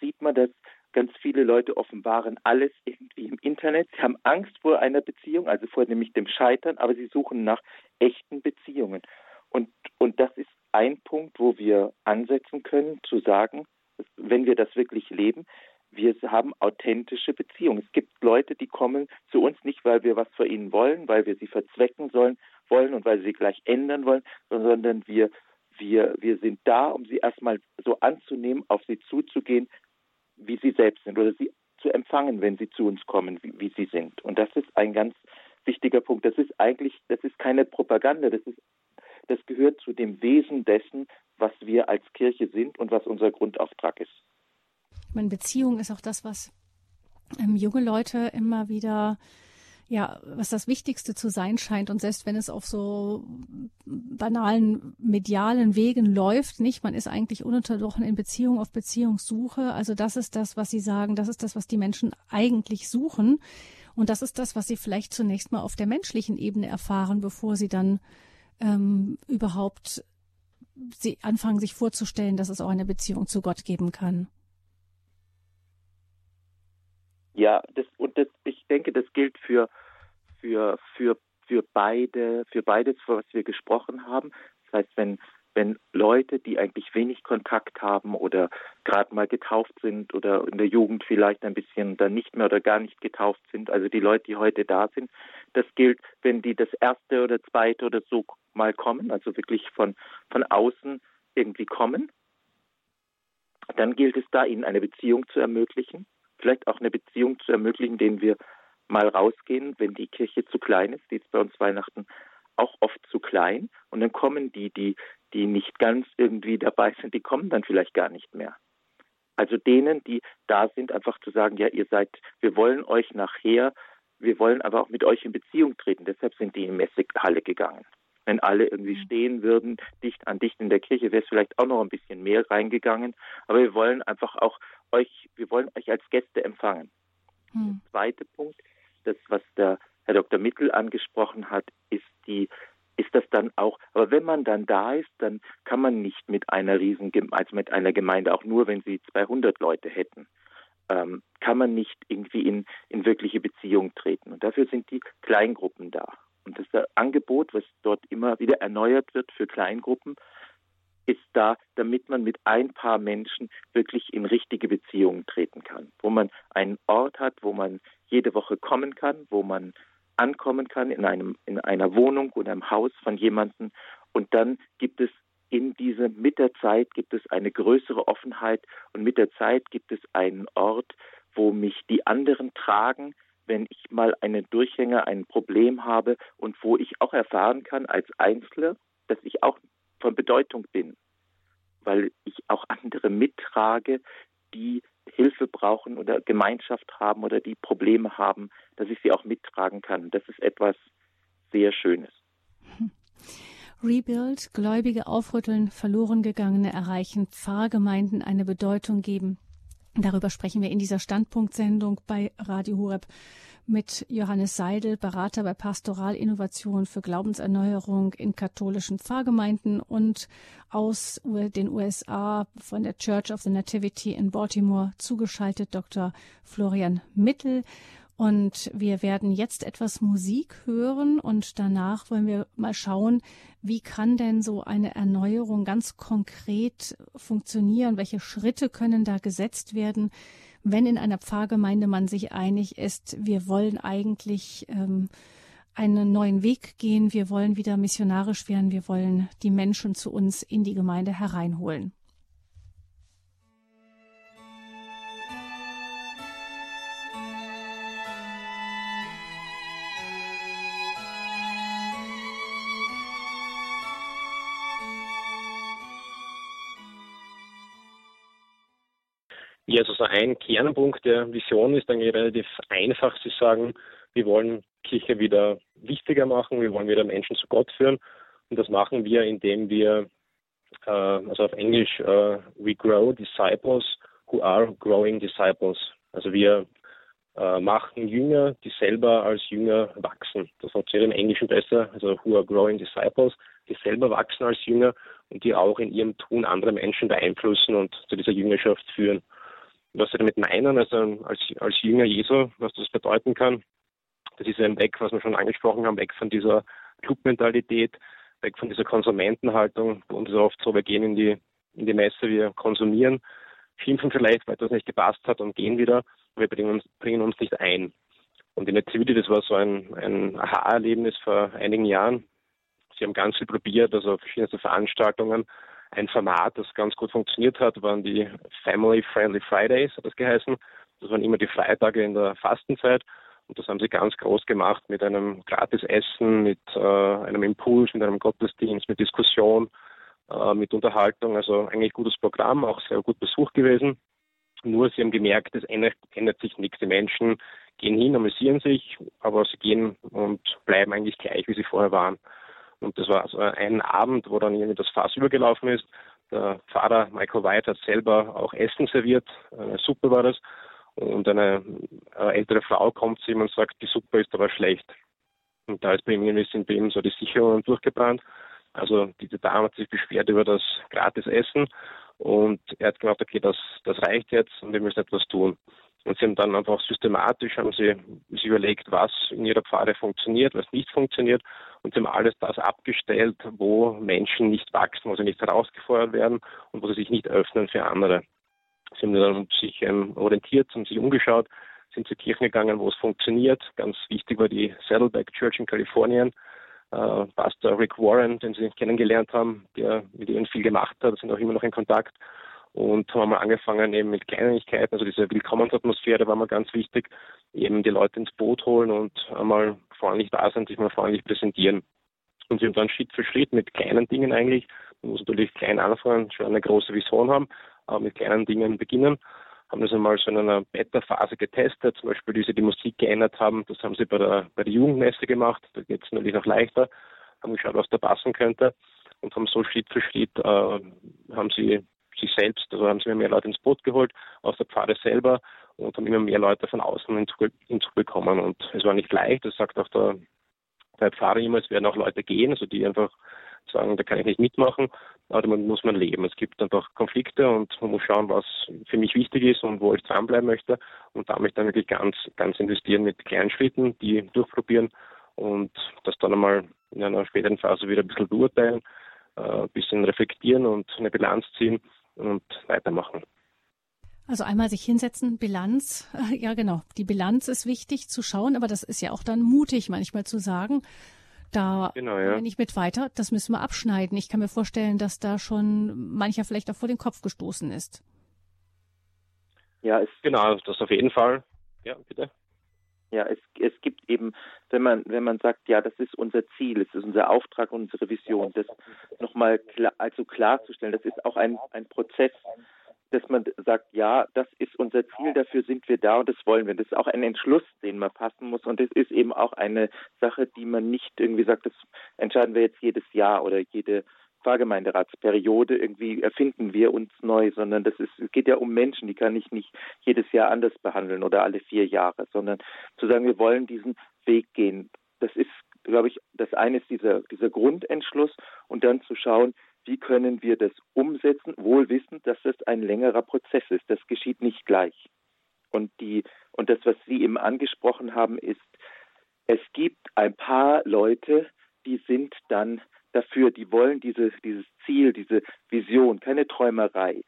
C: sieht man, dass ganz viele Leute offenbaren alles irgendwie im Internet. Sie haben Angst vor einer Beziehung, also vor nämlich dem Scheitern, aber sie suchen nach echten Beziehungen. Und, und das ist ein Punkt, wo wir ansetzen können, zu sagen, wenn wir das wirklich leben, wir haben authentische Beziehungen. Es gibt Leute, die kommen zu uns nicht, weil wir was für ihnen wollen, weil wir sie verzwecken sollen, wollen und weil sie gleich ändern wollen, sondern wir, wir, wir sind da, um sie erstmal so anzunehmen, auf sie zuzugehen, wie sie selbst sind oder sie zu empfangen, wenn sie zu uns kommen, wie, wie sie sind. Und das ist ein ganz wichtiger Punkt. Das ist eigentlich, das ist keine Propaganda, das ist, das gehört zu dem Wesen dessen, was wir als Kirche sind und was unser Grundauftrag ist.
A: Meine Beziehung ist auch das, was ähm, junge Leute immer wieder ja, was das Wichtigste zu sein scheint. Und selbst wenn es auf so banalen medialen Wegen läuft, nicht, man ist eigentlich ununterbrochen in Beziehung auf Beziehungssuche. Also das ist das, was Sie sagen, das ist das, was die Menschen eigentlich suchen. Und das ist das, was sie vielleicht zunächst mal auf der menschlichen Ebene erfahren, bevor sie dann ähm, überhaupt sie anfangen, sich vorzustellen, dass es auch eine Beziehung zu Gott geben kann.
C: Ja, das, und das, ich denke, das gilt für, für, für, für beide, für beides, was wir gesprochen haben. Das heißt, wenn, wenn Leute, die eigentlich wenig Kontakt haben oder gerade mal getauft sind oder in der Jugend vielleicht ein bisschen dann nicht mehr oder gar nicht getauft sind, also die Leute, die heute da sind, das gilt, wenn die das erste oder zweite oder so mal kommen, also wirklich von, von außen irgendwie kommen, dann gilt es da, ihnen eine Beziehung zu ermöglichen vielleicht auch eine Beziehung zu ermöglichen, denen wir mal rausgehen, wenn die Kirche zu klein ist, wie es bei uns Weihnachten auch oft zu klein und dann kommen die, die, die nicht ganz irgendwie dabei sind, die kommen dann vielleicht gar nicht mehr. Also denen, die da sind, einfach zu sagen, ja, ihr seid, wir wollen euch nachher, wir wollen aber auch mit euch in Beziehung treten. Deshalb sind die in die Messehalle gegangen. Wenn alle irgendwie mhm. stehen würden, dicht an dicht in der Kirche, wäre es vielleicht auch noch ein bisschen mehr reingegangen. Aber wir wollen einfach auch euch, wir wollen euch als Gäste empfangen. Hm. Der zweite Punkt, das, was der Herr Dr. Mittel angesprochen hat, ist die ist das dann auch, aber wenn man dann da ist, dann kann man nicht mit einer riesen, also mit einer Gemeinde, auch nur wenn sie 200 Leute hätten, ähm, kann man nicht irgendwie in, in wirkliche Beziehung treten. Und dafür sind die Kleingruppen da. Und das Angebot, was dort immer wieder erneuert wird für Kleingruppen, ist da, damit man mit ein paar Menschen wirklich in richtige Beziehungen treten kann, wo man einen Ort hat, wo man jede Woche kommen kann, wo man ankommen kann in einem in einer Wohnung oder einem Haus von jemandem. Und dann gibt es in diese mit der Zeit gibt es eine größere Offenheit und mit der Zeit gibt es einen Ort, wo mich die anderen tragen, wenn ich mal einen Durchhänger, ein Problem habe und wo ich auch erfahren kann als Einzelner, dass ich auch von Bedeutung bin, weil ich auch andere mittrage, die Hilfe brauchen oder Gemeinschaft haben oder die Probleme haben, dass ich sie auch mittragen kann. Das ist etwas sehr Schönes.
A: Rebuild, Gläubige aufrütteln, verloren gegangene erreichen, Pfarrgemeinden eine Bedeutung geben. Darüber sprechen wir in dieser Standpunktsendung bei Radio Horeb mit Johannes Seidel, Berater bei Pastoralinnovation für Glaubenserneuerung in katholischen Pfarrgemeinden und aus den USA von der Church of the Nativity in Baltimore zugeschaltet Dr. Florian Mittel. Und wir werden jetzt etwas Musik hören und danach wollen wir mal schauen, wie kann denn so eine Erneuerung ganz konkret funktionieren? Welche Schritte können da gesetzt werden? wenn in einer Pfarrgemeinde man sich einig ist, wir wollen eigentlich ähm, einen neuen Weg gehen, wir wollen wieder missionarisch werden, wir wollen die Menschen zu uns in die Gemeinde hereinholen.
B: Ja, also so ein Kernpunkt der Vision ist dann relativ einfach. Sie sagen, wir wollen Kirche wieder wichtiger machen, wir wollen wieder Menschen zu Gott führen. Und das machen wir, indem wir, äh, also auf Englisch, äh, we grow disciples who are growing disciples. Also wir äh, machen Jünger, die selber als Jünger wachsen. Das funktioniert im Englischen besser, also who are growing disciples, die selber wachsen als Jünger und die auch in ihrem Tun andere Menschen beeinflussen und zu dieser Jüngerschaft führen was sie damit meinen, also als, als Jünger Jesu, was das bedeuten kann. Das ist ein Weg, was wir schon angesprochen haben, weg von dieser Clubmentalität, weg von dieser Konsumentenhaltung. Bei uns ist oft so, wir gehen in die, in die Messe, wir konsumieren, schimpfen vielleicht, weil das nicht gepasst hat und gehen wieder. Wir bringen uns, bringen uns nicht ein. Und in der Nativity, das war so ein, ein Aha-Erlebnis vor einigen Jahren. Sie haben ganz viel probiert, also verschiedene Veranstaltungen, ein Format, das ganz gut funktioniert hat, waren die Family Friendly Fridays, hat das geheißen. Das waren immer die Freitage in der Fastenzeit. Und das haben sie ganz groß gemacht mit einem Gratisessen, mit äh, einem Impuls, mit einem Gottesdienst, mit Diskussion, äh, mit Unterhaltung. Also eigentlich gutes Programm, auch sehr gut besucht gewesen. Nur sie haben gemerkt, es ändert, ändert sich nichts. Die Menschen gehen hin, amüsieren sich, aber sie gehen und bleiben eigentlich gleich, wie sie vorher waren. Und das war so ein Abend, wo dann irgendwie das Fass übergelaufen ist. Der Pfarrer Michael White hat selber auch Essen serviert. Eine Suppe war das. Und eine ältere Frau kommt zu ihm und sagt, die Suppe ist aber schlecht. Und da ist bei ihm irgendwie sind bei ihm so die Sicherungen durchgebrannt. Also diese Dame hat sich beschwert über das gratis Essen und er hat gesagt, okay, das, das reicht jetzt und wir müssen etwas tun. Und sie haben dann einfach systematisch haben sie sich überlegt, was in ihrer Pfade funktioniert, was nicht funktioniert. Und sie haben alles das abgestellt, wo Menschen nicht wachsen, wo sie nicht herausgefordert werden und wo sie sich nicht öffnen für andere. Sie haben dann sich ähm, orientiert, haben sich umgeschaut, sind zu Kirchen gegangen, wo es funktioniert. Ganz wichtig war die Saddleback Church in Kalifornien. Äh, Pastor Rick Warren, den sie kennengelernt haben, der mit ihnen viel gemacht hat, sind auch immer noch in Kontakt und haben mal angefangen eben mit Kleinigkeiten, also diese Willkommensatmosphäre war mal ganz wichtig, eben die Leute ins Boot holen und einmal freundlich da sein, sich mal freundlich präsentieren. Und sie haben dann Schritt für Schritt mit kleinen Dingen eigentlich, man muss natürlich klein anfangen, schon eine große Vision haben, aber mit kleinen Dingen beginnen haben das einmal so in einer Beta-Phase getestet, zum Beispiel, wie sie die Musik geändert haben. Das haben sie bei der, bei der Jugendmesse gemacht. Da geht es natürlich noch leichter. Haben geschaut, was da passen könnte und haben so Schritt für Schritt, äh, haben sie sich selbst, also haben sie mehr Leute ins Boot geholt, aus der Pfade selber und haben immer mehr Leute von außen hinzubekommen. Und es war nicht leicht, das sagt auch der, der Pfarrer immer, es werden auch Leute gehen, also die einfach sagen, da kann ich nicht mitmachen, aber damit muss man leben. Es gibt einfach Konflikte und man muss schauen, was für mich wichtig ist und wo ich dranbleiben möchte und damit dann wirklich ganz, ganz investieren mit kleinen Schritten, die durchprobieren und das dann einmal in einer späteren Phase wieder ein bisschen beurteilen, äh, ein bisschen reflektieren und eine Bilanz ziehen und weitermachen.
A: Also einmal sich hinsetzen, Bilanz, ja genau, die Bilanz ist wichtig zu schauen, aber das ist ja auch dann mutig manchmal zu sagen, da genau, ja. nicht mit weiter, das müssen wir abschneiden. Ich kann mir vorstellen, dass da schon mancher vielleicht auch vor den Kopf gestoßen ist.
B: Ja, es genau, das auf jeden Fall. Ja, bitte.
C: Ja, es, es gibt eben, wenn man, wenn man sagt, ja, das ist unser Ziel, es ist unser Auftrag, unsere Vision, das nochmal klar, also klarzustellen, das ist auch ein, ein Prozess, dass man sagt, ja, das ist unser Ziel, dafür sind wir da und das wollen wir. Das ist auch ein Entschluss, den man fassen muss und es ist eben auch eine Sache, die man nicht irgendwie sagt, das entscheiden wir jetzt jedes Jahr oder jede Pfarrgemeinderatsperiode irgendwie erfinden wir uns neu, sondern das ist, es geht ja um Menschen, die kann ich nicht jedes Jahr anders behandeln oder alle vier Jahre, sondern zu sagen, wir wollen diesen Weg gehen. Das ist, glaube ich, das eine ist dieser, dieser Grundentschluss und dann zu schauen, wie können wir das umsetzen, wohl wissend, dass das ein längerer Prozess ist. Das geschieht nicht gleich. Und die, und das, was Sie eben angesprochen haben, ist, es gibt ein paar Leute, die sind dann dafür, die wollen diese, dieses Ziel, diese Vision, keine Träumerei.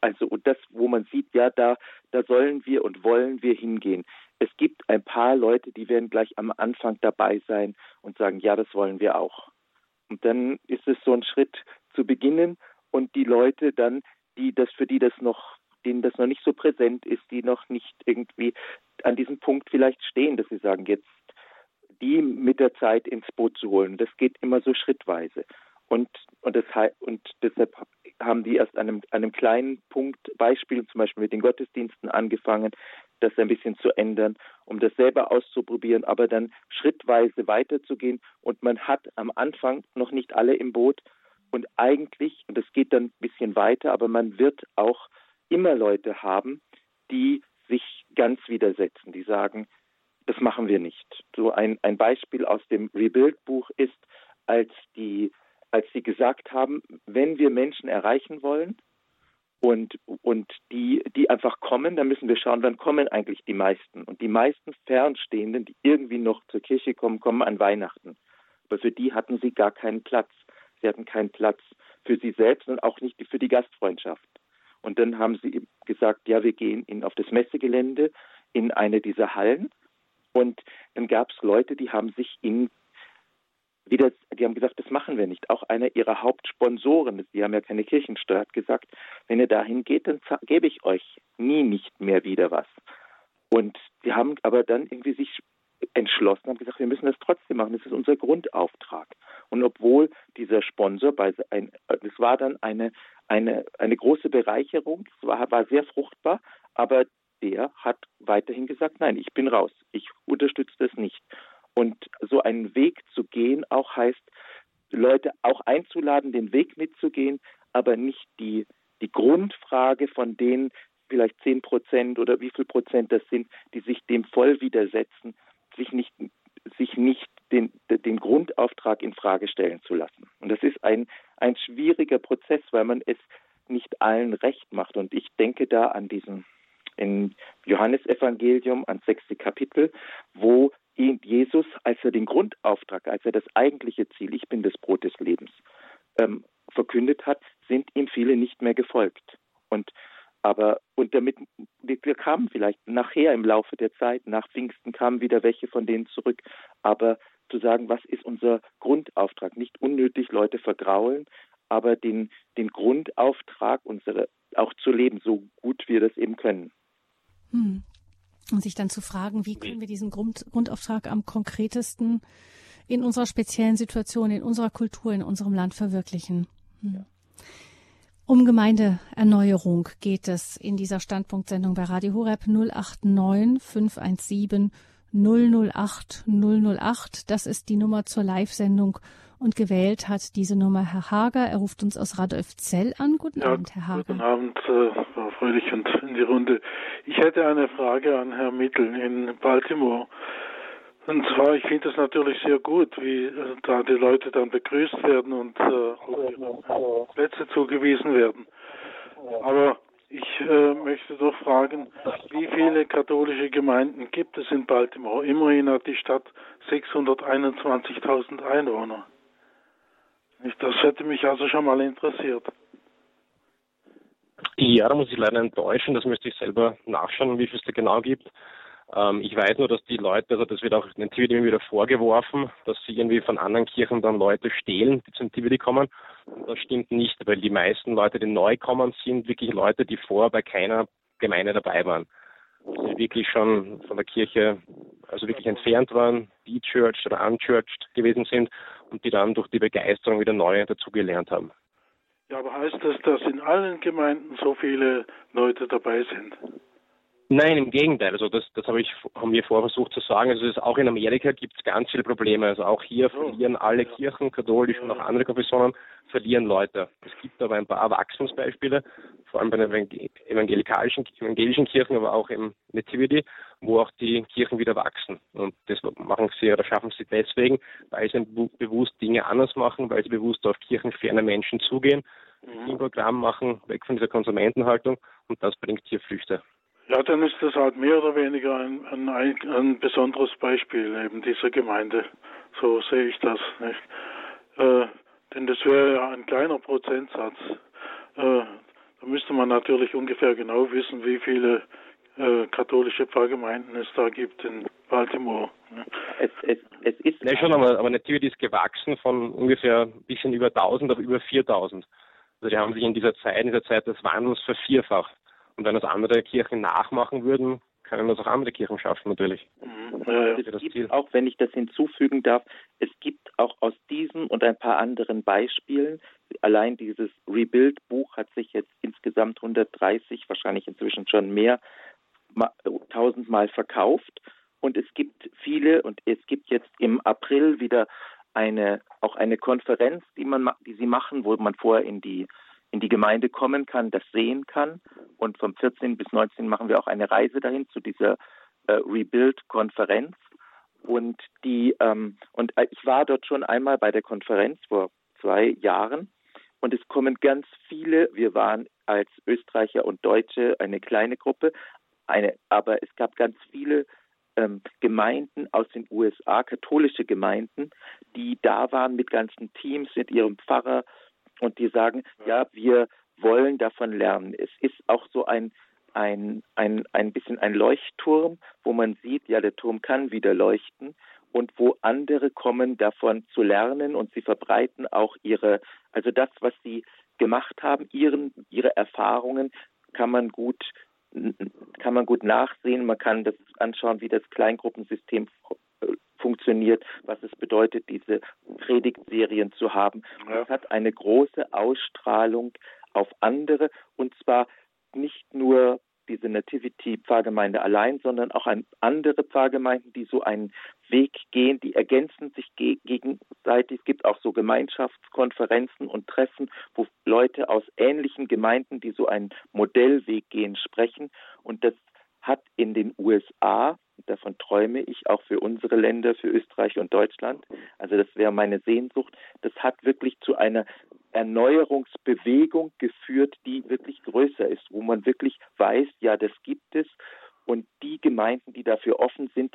C: Also, und das, wo man sieht, ja, da, da sollen wir und wollen wir hingehen. Es gibt ein paar Leute, die werden gleich am Anfang dabei sein und sagen, ja, das wollen wir auch. Und dann ist es so ein Schritt zu beginnen und die Leute dann, die das für die das noch, denen das noch nicht so präsent ist, die noch nicht irgendwie an diesem Punkt vielleicht stehen, dass sie sagen, jetzt die mit der Zeit ins Boot zu holen. Das geht immer so schrittweise. Und, und, das, und deshalb haben die erst an einem, an einem kleinen Punkt, Beispiel zum Beispiel mit den Gottesdiensten angefangen, das ein bisschen zu ändern, um das selber auszuprobieren, aber dann schrittweise weiterzugehen. Und man hat am Anfang noch nicht alle im Boot. Und eigentlich, und das geht dann ein bisschen weiter, aber man wird auch immer Leute haben, die sich ganz widersetzen, die sagen, das machen wir nicht. So ein, ein Beispiel aus dem Rebuild-Buch ist, als die, als sie gesagt haben, wenn wir Menschen erreichen wollen, und, und die, die einfach kommen, dann müssen wir schauen, wann kommen eigentlich die meisten. Und die meisten Fernstehenden, die irgendwie noch zur Kirche kommen, kommen an Weihnachten. Aber für die hatten sie gar keinen Platz. Sie hatten keinen Platz für sie selbst und auch nicht für die Gastfreundschaft. Und dann haben sie gesagt, ja, wir gehen in, auf das Messegelände in eine dieser Hallen. Und dann gab es Leute, die haben sich in wieder, die haben gesagt, das machen wir nicht. Auch einer ihrer Hauptsponsoren, die haben ja keine Kirchensteuer, hat gesagt, wenn ihr dahin geht, dann gebe ich euch nie nicht mehr wieder was. Und die haben aber dann irgendwie sich entschlossen, haben gesagt, wir müssen das trotzdem machen. Das ist unser Grundauftrag. Und obwohl dieser Sponsor bei ein, das war dann eine eine eine große Bereicherung, es war, war sehr fruchtbar, aber der hat weiterhin gesagt, nein, ich bin raus, ich unterstütze das nicht. Und so einen Weg zu gehen auch heißt, Leute auch einzuladen, den Weg mitzugehen, aber nicht die, die Grundfrage von denen, vielleicht zehn Prozent oder wie viel Prozent das sind, die sich dem voll widersetzen, sich nicht, sich nicht den, den Grundauftrag in Frage stellen zu lassen. Und das ist ein, ein schwieriger Prozess, weil man es nicht allen recht macht. Und ich denke da an diesen im Johannesevangelium, ans sechste Kapitel, wo Jesus, als er den Grundauftrag, als er das eigentliche Ziel, ich bin das Brot des Lebens, ähm, verkündet hat, sind ihm viele nicht mehr gefolgt. Und aber und damit wir kamen vielleicht nachher im Laufe der Zeit, nach Pfingsten kamen wieder welche von denen zurück. Aber zu sagen, was ist unser Grundauftrag? Nicht unnötig Leute vergraulen, aber den, den Grundauftrag unsere auch zu leben, so gut wir das eben können.
A: Hm und sich dann zu fragen, wie können wir diesen Grund, Grundauftrag am konkretesten in unserer speziellen Situation, in unserer Kultur, in unserem Land verwirklichen. Hm. Um Gemeindeerneuerung geht es in dieser Standpunktsendung bei Radio Horeb 089 517 008 008. Das ist die Nummer zur Live-Sendung und gewählt hat diese Nummer Herr Hager. Er ruft uns aus Radolfzell an. Guten ja, Abend, Herr Hager.
D: Guten Abend, äh, Frau Fröhlich und in die Runde. Ich hätte eine Frage an Herrn Mittel in Baltimore. Und zwar, ich finde es natürlich sehr gut, wie äh, da die Leute dann begrüßt werden und äh, Plätze zugewiesen werden. Aber ich äh, möchte doch fragen, wie viele katholische Gemeinden gibt es in Baltimore? Immerhin hat die Stadt 621.000 Einwohner. Das hätte mich also schon mal interessiert.
B: Ja, da muss ich leider enttäuschen, das müsste ich selber nachschauen, wie viel es da genau gibt. Ähm, ich weiß nur, dass die Leute, also das wird auch den TVD immer wieder vorgeworfen, dass sie irgendwie von anderen Kirchen dann Leute stehlen, die zum TVD kommen. Und das stimmt nicht, weil die meisten Leute, die neu kommen, sind wirklich Leute, die vorher bei keiner Gemeinde dabei waren. Die wirklich schon von der Kirche, also wirklich entfernt waren, de-churched oder unchurched gewesen sind und die dann durch die Begeisterung wieder neu dazugelernt haben.
D: Ja, aber heißt das, dass in allen Gemeinden so viele Leute dabei sind?
B: Nein, im Gegenteil. Also das, das habe ich haben wir vorher versucht zu sagen. Also ist, auch in Amerika gibt es ganz viele Probleme. Also auch hier verlieren alle Kirchen, katholisch und auch andere Konfessionen, verlieren Leute. Es gibt aber ein paar Wachstumsbeispiele, vor allem bei den evangelischen, evangelischen Kirchen, aber auch im Nativity, wo auch die Kirchen wieder wachsen. Und das machen sie oder schaffen sie deswegen, weil sie bewusst Dinge anders machen, weil sie bewusst auf kirchenferne Menschen zugehen, mhm. ein Programm machen, weg von dieser Konsumentenhaltung und das bringt hier Früchte.
D: Ja, dann ist das halt mehr oder weniger ein, ein, ein besonderes Beispiel eben dieser Gemeinde. So sehe ich das. Nicht? Äh, denn das wäre ja ein kleiner Prozentsatz. Äh, da müsste man natürlich ungefähr genau wissen, wie viele äh, katholische Pfarrgemeinden es da gibt in Baltimore.
B: Es, es, es ist ja, schon, aber, aber natürlich ist gewachsen von ungefähr ein bisschen über 1000 auf über 4000. Also die haben sich in dieser Zeit, in dieser Zeit des Wandels vervierfacht. Und wenn das andere Kirchen nachmachen würden, können das auch andere Kirchen schaffen, natürlich.
C: Mhm. Ja. Es gibt auch, wenn ich das hinzufügen darf, es gibt auch aus diesem und ein paar anderen Beispielen, allein dieses Rebuild-Buch hat sich jetzt insgesamt 130, wahrscheinlich inzwischen schon mehr, tausendmal verkauft. Und es gibt viele, und es gibt jetzt im April wieder eine, auch eine Konferenz, die man, die sie machen, wo man vorher in die in die Gemeinde kommen kann, das sehen kann. Und vom 14. bis 19. machen wir auch eine Reise dahin zu dieser äh, Rebuild-Konferenz. Und die ähm, und äh, ich war dort schon einmal bei der Konferenz vor zwei Jahren und es kommen ganz viele. Wir waren als Österreicher und Deutsche eine kleine Gruppe, eine, aber es gab ganz viele ähm, Gemeinden aus den USA, katholische Gemeinden, die da waren mit ganzen Teams, mit ihrem Pfarrer, und die sagen, ja, wir wollen davon lernen. Es ist auch so ein, ein, ein, ein bisschen ein Leuchtturm, wo man sieht, ja, der Turm kann wieder leuchten und wo andere kommen, davon zu lernen und sie verbreiten auch ihre, also das, was sie gemacht haben, ihren, ihre Erfahrungen kann man gut kann man gut nachsehen. Man kann das anschauen, wie das Kleingruppensystem funktioniert, was es bedeutet, diese Predigtserien zu haben. Ja. Es hat eine große Ausstrahlung auf andere und zwar nicht nur diese Nativity-Pfarrgemeinde allein, sondern auch an andere Pfarrgemeinden, die so einen Weg gehen, die ergänzen sich gegenseitig. Es gibt auch so Gemeinschaftskonferenzen und Treffen, wo Leute aus ähnlichen Gemeinden, die so einen Modellweg gehen, sprechen. Und das hat in den USA davon träume ich auch für unsere Länder, für Österreich und Deutschland. Also das wäre meine Sehnsucht. Das hat wirklich zu einer Erneuerungsbewegung geführt, die wirklich größer ist, wo man wirklich weiß, ja, das gibt es. Und die Gemeinden, die dafür offen sind,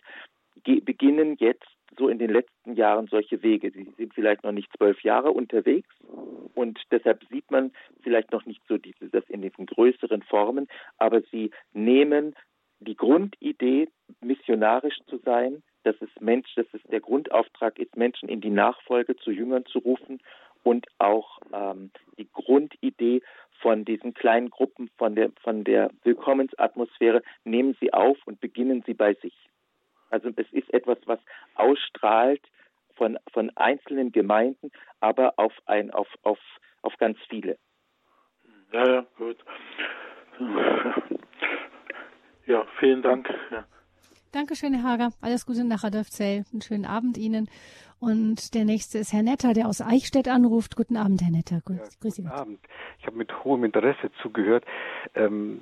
C: beginnen jetzt so in den letzten Jahren solche Wege. Sie sind vielleicht noch nicht zwölf Jahre unterwegs und deshalb sieht man vielleicht noch nicht so diese, das in diesen größeren Formen, aber sie nehmen die Grundidee, missionarisch zu sein, dass es Mensch, dass es der Grundauftrag ist, Menschen in die Nachfolge zu Jüngern zu rufen und auch ähm, die Grundidee von diesen kleinen Gruppen, von der, von der Willkommensatmosphäre, nehmen Sie auf und beginnen Sie bei sich. Also es ist etwas, was ausstrahlt von, von einzelnen Gemeinden, aber auf, ein, auf, auf, auf ganz viele.
D: Ja, ja, gut. Ja, vielen Dank. Ja.
A: Dankeschön, Herr Hager. Alles Gute nach Radolfzell. Einen schönen Abend Ihnen. Und der nächste ist Herr Netter, der aus Eichstätt anruft. Guten Abend, Herr Netter.
E: Grüß, ja, grüß guten Abend. Ich habe mit hohem Interesse zugehört. Ähm,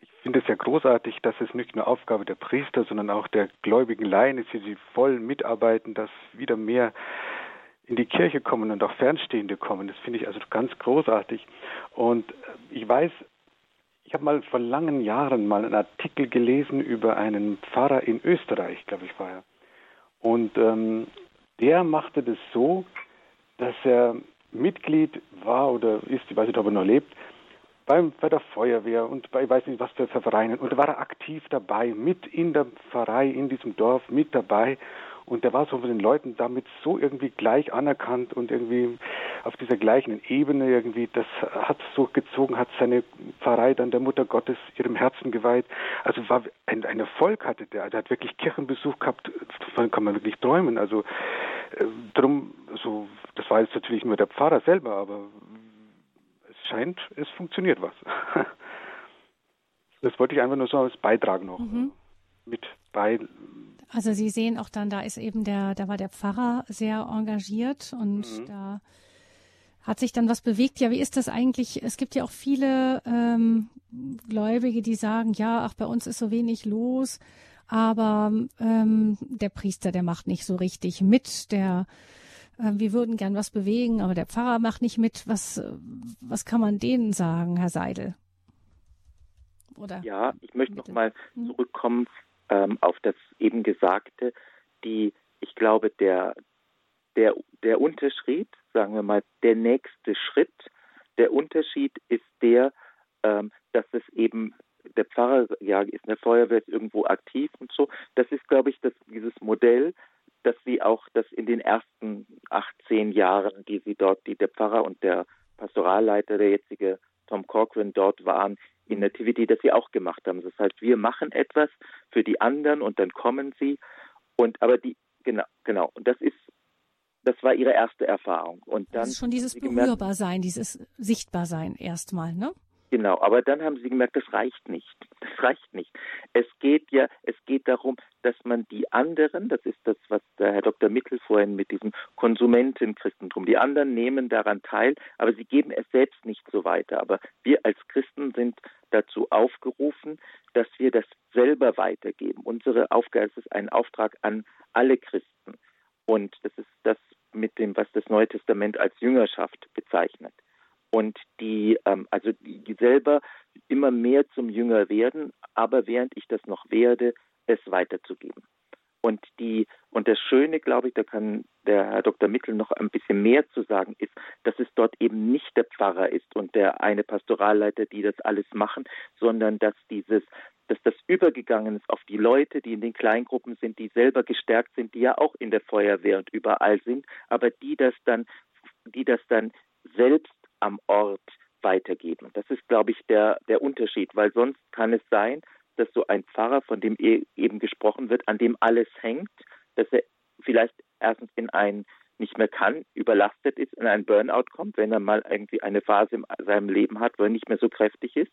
E: ich finde es ja großartig, dass es nicht nur Aufgabe der Priester, sondern auch der gläubigen Laien ist, die voll mitarbeiten, dass wieder mehr in die Kirche kommen und auch Fernstehende kommen. Das finde ich also ganz großartig. Und ich weiß, ich habe mal vor langen Jahren mal einen Artikel gelesen über einen Pfarrer in Österreich, glaube ich war er. Und ähm, der machte das so, dass er Mitglied war oder ist, ich weiß nicht, ob er noch lebt, bei der Feuerwehr und bei, ich weiß nicht, was für Vereinen. Und da war er aktiv dabei, mit in der Pfarrei, in diesem Dorf, mit dabei. Und der war so von den Leuten damit so irgendwie gleich anerkannt und irgendwie auf dieser gleichen Ebene irgendwie, das hat so gezogen, hat seine Pfarrei dann der Mutter Gottes ihrem Herzen geweiht. Also war ein, ein Erfolg hatte der. Der hat wirklich Kirchenbesuch gehabt, davon kann man wirklich träumen. Also äh, drum, so, das war jetzt natürlich nur der Pfarrer selber, aber es scheint, es funktioniert was. Das wollte ich einfach nur so als Beitrag noch mhm. mit bei
A: also Sie sehen auch dann, da ist eben der, da war der Pfarrer sehr engagiert und mhm. da hat sich dann was bewegt. Ja, wie ist das eigentlich? Es gibt ja auch viele ähm, Gläubige, die sagen, ja, ach, bei uns ist so wenig los, aber ähm, der Priester, der macht nicht so richtig mit, der äh, wir würden gern was bewegen, aber der Pfarrer macht nicht mit. Was, was kann man denen sagen, Herr Seidel?
C: Oder? Ja, ich möchte noch mal hm? zurückkommen ähm, auf das eben Gesagte, die, ich glaube, der, der, der Unterschied, sagen wir mal, der nächste Schritt, der Unterschied ist der, ähm, dass es eben der Pfarrer ja ist in der Feuerwehr ist irgendwo aktiv und so. Das ist, glaube ich, das, dieses Modell, dass sie auch das in den ersten 18 Jahren, die sie dort, die der Pfarrer und der Pastoralleiter, der jetzige Tom Corcoran dort waren, in Nativity, das sie auch gemacht haben. Das heißt, wir machen etwas für die anderen und dann kommen sie. Und aber die, genau, genau. Und das ist, das war ihre erste Erfahrung. Und dann
A: das ist schon dieses Berührbarsein, dieses Sichtbarsein erstmal, ne?
C: Genau, aber dann haben sie gemerkt, das reicht nicht. Das reicht nicht. Es geht ja, es geht darum, dass man die anderen, das ist das, was der Herr Dr. Mittel vorhin mit diesem Konsumentenchristentum, die anderen nehmen daran teil, aber sie geben es selbst nicht so weiter. Aber wir als Christen sind dazu aufgerufen, dass wir das selber weitergeben. Unsere Aufgabe ist ein Auftrag an alle Christen. Und das ist das mit dem, was das Neue Testament als Jüngerschaft bezeichnet und die ähm, also die selber immer mehr zum Jünger werden, aber während ich das noch werde, es weiterzugeben. Und die und das Schöne, glaube ich, da kann der Herr Dr. Mittel noch ein bisschen mehr zu sagen, ist, dass es dort eben nicht der Pfarrer ist und der eine Pastoralleiter, die das alles machen, sondern dass dieses dass das übergegangen ist auf die Leute, die in den Kleingruppen sind, die selber gestärkt sind, die ja auch in der Feuerwehr und überall sind, aber die das dann, die das dann selbst am Ort weitergeben. Das ist, glaube ich, der, der Unterschied, weil sonst kann es sein, dass so ein Pfarrer, von dem e, eben gesprochen wird, an dem alles hängt, dass er vielleicht erstens in ein nicht mehr kann, überlastet ist, in einen Burnout kommt, wenn er mal irgendwie eine Phase in seinem Leben hat, wo er nicht mehr so kräftig ist.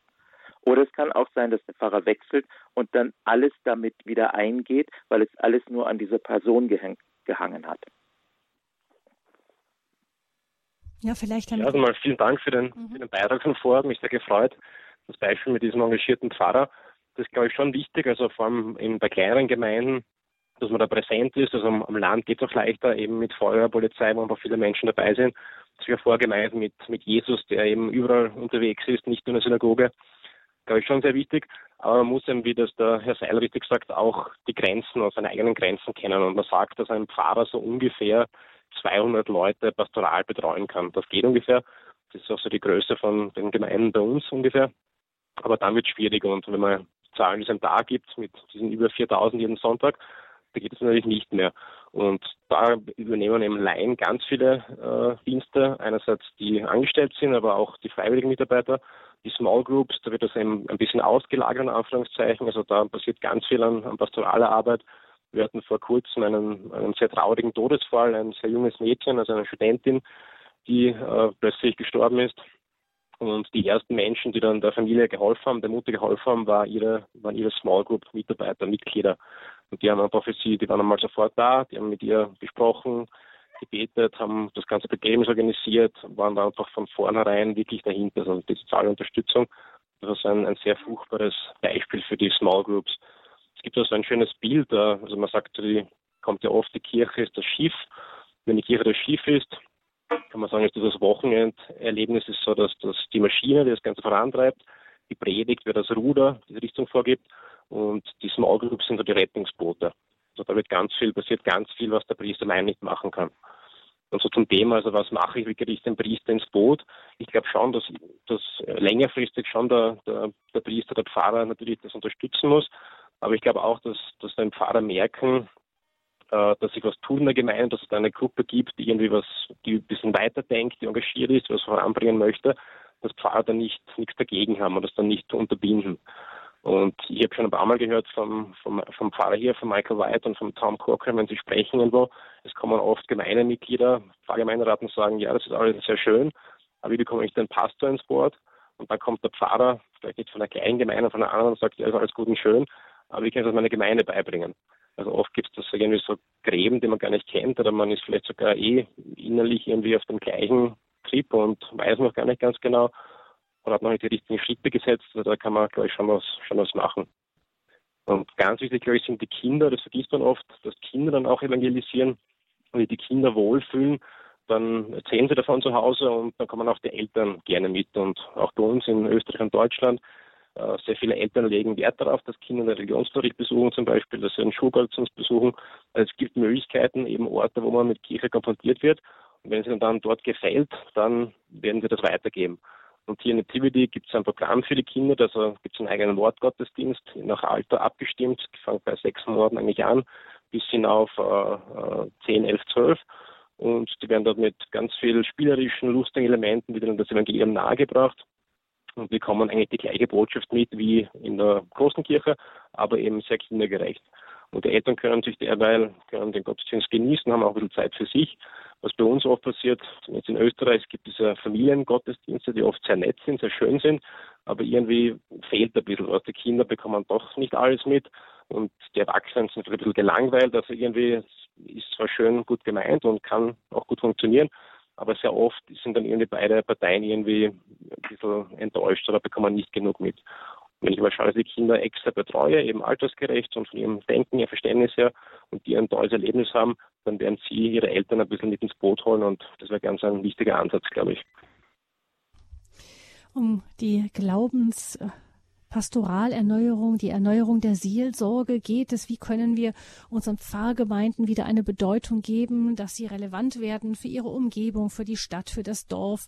C: Oder es kann auch sein, dass der Pfarrer wechselt und dann alles damit wieder eingeht, weil es alles nur an dieser Person gehangen hat.
A: Ja, vielleicht haben
B: ja, also mal vielen Dank für den, mhm. für den Beitrag von vorher. Mich sehr gefreut. Das Beispiel mit diesem engagierten Pfarrer, das glaube ich, schon wichtig. Also vor allem in, bei kleineren Gemeinden, dass man da präsent ist. Also am, am Land geht es auch leichter, eben mit Feuer, Polizei, wo einfach viele Menschen dabei sind. Das wäre Vorgemeinden mit, mit Jesus, der eben überall unterwegs ist, nicht nur in der Synagoge. Glaube ich schon sehr wichtig. Aber man muss eben, wie das der Herr Seil richtig sagt, auch die Grenzen, also seine eigenen Grenzen kennen. Und man sagt, dass ein Pfarrer so ungefähr 200 Leute pastoral betreuen kann. Das geht ungefähr. Das ist auch so die Größe von den Gemeinden bei uns ungefähr. Aber dann wird es schwierig und wenn man Zahlen, die es am Tag gibt, mit diesen über 4000 jeden Sonntag, da geht es natürlich nicht mehr. Und da übernehmen eben Laien ganz viele äh, Dienste. Einerseits die angestellt sind, aber auch die freiwilligen Mitarbeiter, die Small Groups, da wird das eben ein bisschen ausgelagert, in Anführungszeichen. Also da passiert ganz viel an, an pastoraler Arbeit Wir hatten vor kurzem einen, einen sehr traurigen Todesfall, ein sehr junges Mädchen, also eine Studentin, die äh, plötzlich gestorben ist. Und die ersten Menschen, die dann der Familie geholfen haben, der Mutter geholfen haben, war ihre, waren ihre Small Group Mitarbeiter, Mitglieder. Und die haben einfach für sie, die waren einmal sofort da, die haben mit ihr gesprochen, gebetet, haben das ganze Begräbnis organisiert, waren da einfach von vornherein wirklich dahinter, also die soziale Unterstützung. Das ist ein, ein sehr fruchtbares Beispiel für die Small Groups. Es gibt also ein schönes Bild, äh, also man sagt, die kommt ja oft, die Kirche ist das Schiff. Wenn die Kirche das Schiff ist, kann man sagen, ist das Wochenenderlebnis ist so, dass, dass die Maschine, die das Ganze vorantreibt, die Predigt wird das Ruder, die Richtung vorgibt und die Small Groups sind so die Rettungsboote. Also da wird ganz viel, passiert ganz viel, was der Priester allein nicht machen kann. Und so zum Thema, also was mache ich, wie kriege ich den Priester ins Boot? Ich glaube schon, dass, dass längerfristig schon der, der, der Priester, der Pfarrer natürlich das unterstützen muss. Aber ich glaube auch, dass, dass den Pfarrer merken, äh, dass sich was tun in der Gemeinde, dass es da eine Gruppe gibt, die irgendwie was, die ein bisschen weiterdenkt, die engagiert ist, was voranbringen möchte, dass Pfarrer dann nicht nichts dagegen haben und das dann nicht unterbinden. Und ich habe schon ein paar Mal gehört vom, vom, vom Pfarrer hier, von Michael White und von Tom Corcoran, wenn sie sprechen irgendwo, es kommen oft Gemeindemitglieder, Pfarrgemeinderat und sagen, ja, das ist alles sehr schön, aber wie bekomme ich den Pastor ins Board? Und dann kommt der Pfarrer, vielleicht nicht von einer kleinen Gemeinde, von einer anderen und sagt, ja, ist alles gut und schön, aber wie kann ich das meiner Gemeinde beibringen? Also oft gibt es das irgendwie so Gräben, die man gar nicht kennt, oder man ist vielleicht sogar eh innerlich irgendwie auf dem gleichen Trip und weiß noch gar nicht ganz genau und hat noch nicht die richtigen Schritte gesetzt. Also da kann man, glaube ich, schon was, schon was machen. Und ganz wichtig, glaube ich, sind die Kinder, das vergisst man oft, dass Kinder dann auch evangelisieren. Wenn die Kinder wohlfühlen, dann erzählen sie davon zu Hause und dann kommen auch die Eltern gerne mit. Und auch bei uns in Österreich und Deutschland, sehr viele Eltern legen Wert darauf, dass Kinder eine Religionsunterricht besuchen, zum Beispiel, dass sie einen Schulgottesdienst besuchen. Also es gibt Möglichkeiten, eben Orte, wo man mit Kirche konfrontiert wird. Und wenn es ihnen dann dort gefällt, dann werden sie das weitergeben. Und hier in Nativity gibt es ein Programm für die Kinder, also gibt es einen eigenen Wortgottesdienst, nach Alter abgestimmt, fängt bei sechs Monaten eigentlich an, bis hinauf äh, 10, 11, 12. Und die werden dort mit ganz viel spielerischen, lustigen Elementen wieder das Evangelium nahegebracht und bekommen eigentlich die gleiche Botschaft mit wie in der großen Kirche, aber eben sehr kindergerecht. Und die Eltern können sich derweil können den Gottesdienst genießen, haben auch ein bisschen Zeit für sich. Was bei uns oft passiert, jetzt in Österreich gibt es Familiengottesdienste, die oft sehr nett sind, sehr schön sind, aber irgendwie fehlt ein bisschen was. Die Kinder bekommen doch nicht alles mit und die Erwachsenen sind ein bisschen gelangweilt. Also irgendwie ist zwar schön gut gemeint und kann auch gut funktionieren, aber sehr oft sind dann irgendwie beide Parteien irgendwie ein bisschen enttäuscht oder bekommen nicht genug mit. Und wenn ich aber schaue, dass ich Kinder extra betreue, eben altersgerecht und von ihrem Denken, ihr Verständnis her und die ein tolles Erlebnis haben, dann werden sie ihre Eltern ein bisschen mit ins Boot holen und das wäre ganz ein wichtiger Ansatz, glaube ich.
A: Um die Glaubens Pastoralerneuerung, die Erneuerung der Seelsorge geht es. Wie können wir unseren Pfarrgemeinden wieder eine Bedeutung geben, dass sie relevant werden für ihre Umgebung, für die Stadt, für das Dorf,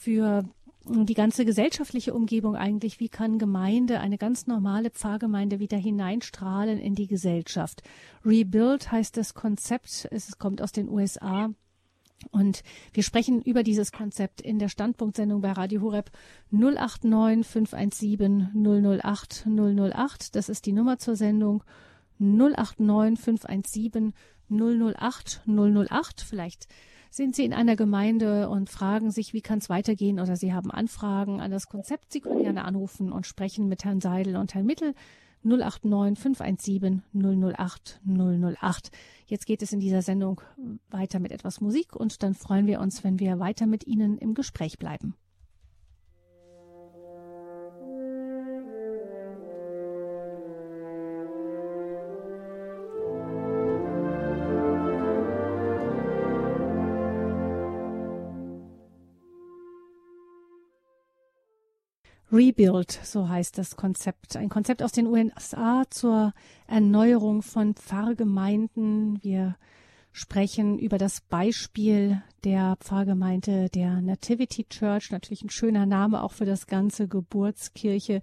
A: für die ganze gesellschaftliche Umgebung eigentlich. Wie kann Gemeinde, eine ganz normale Pfarrgemeinde wieder hineinstrahlen in die Gesellschaft? Rebuild heißt das Konzept. Es kommt aus den USA. Und wir sprechen über dieses Konzept in der Standpunktsendung bei Radio Horeb 089 517 008 008. Das ist die Nummer zur Sendung 089 517 008 008. Vielleicht sind Sie in einer Gemeinde und fragen sich, wie kann es weitergehen oder Sie haben Anfragen an das Konzept. Sie können gerne anrufen und sprechen mit Herrn Seidel und Herrn Mittel 089 517 008 008. Jetzt geht es in dieser Sendung weiter mit etwas Musik und dann freuen wir uns, wenn wir weiter mit Ihnen im Gespräch bleiben. Rebuild, so heißt das Konzept. Ein Konzept aus den USA zur Erneuerung von Pfarrgemeinden. Wir sprechen über das Beispiel der Pfarrgemeinde der Nativity Church. Natürlich ein schöner Name auch für das ganze Geburtskirche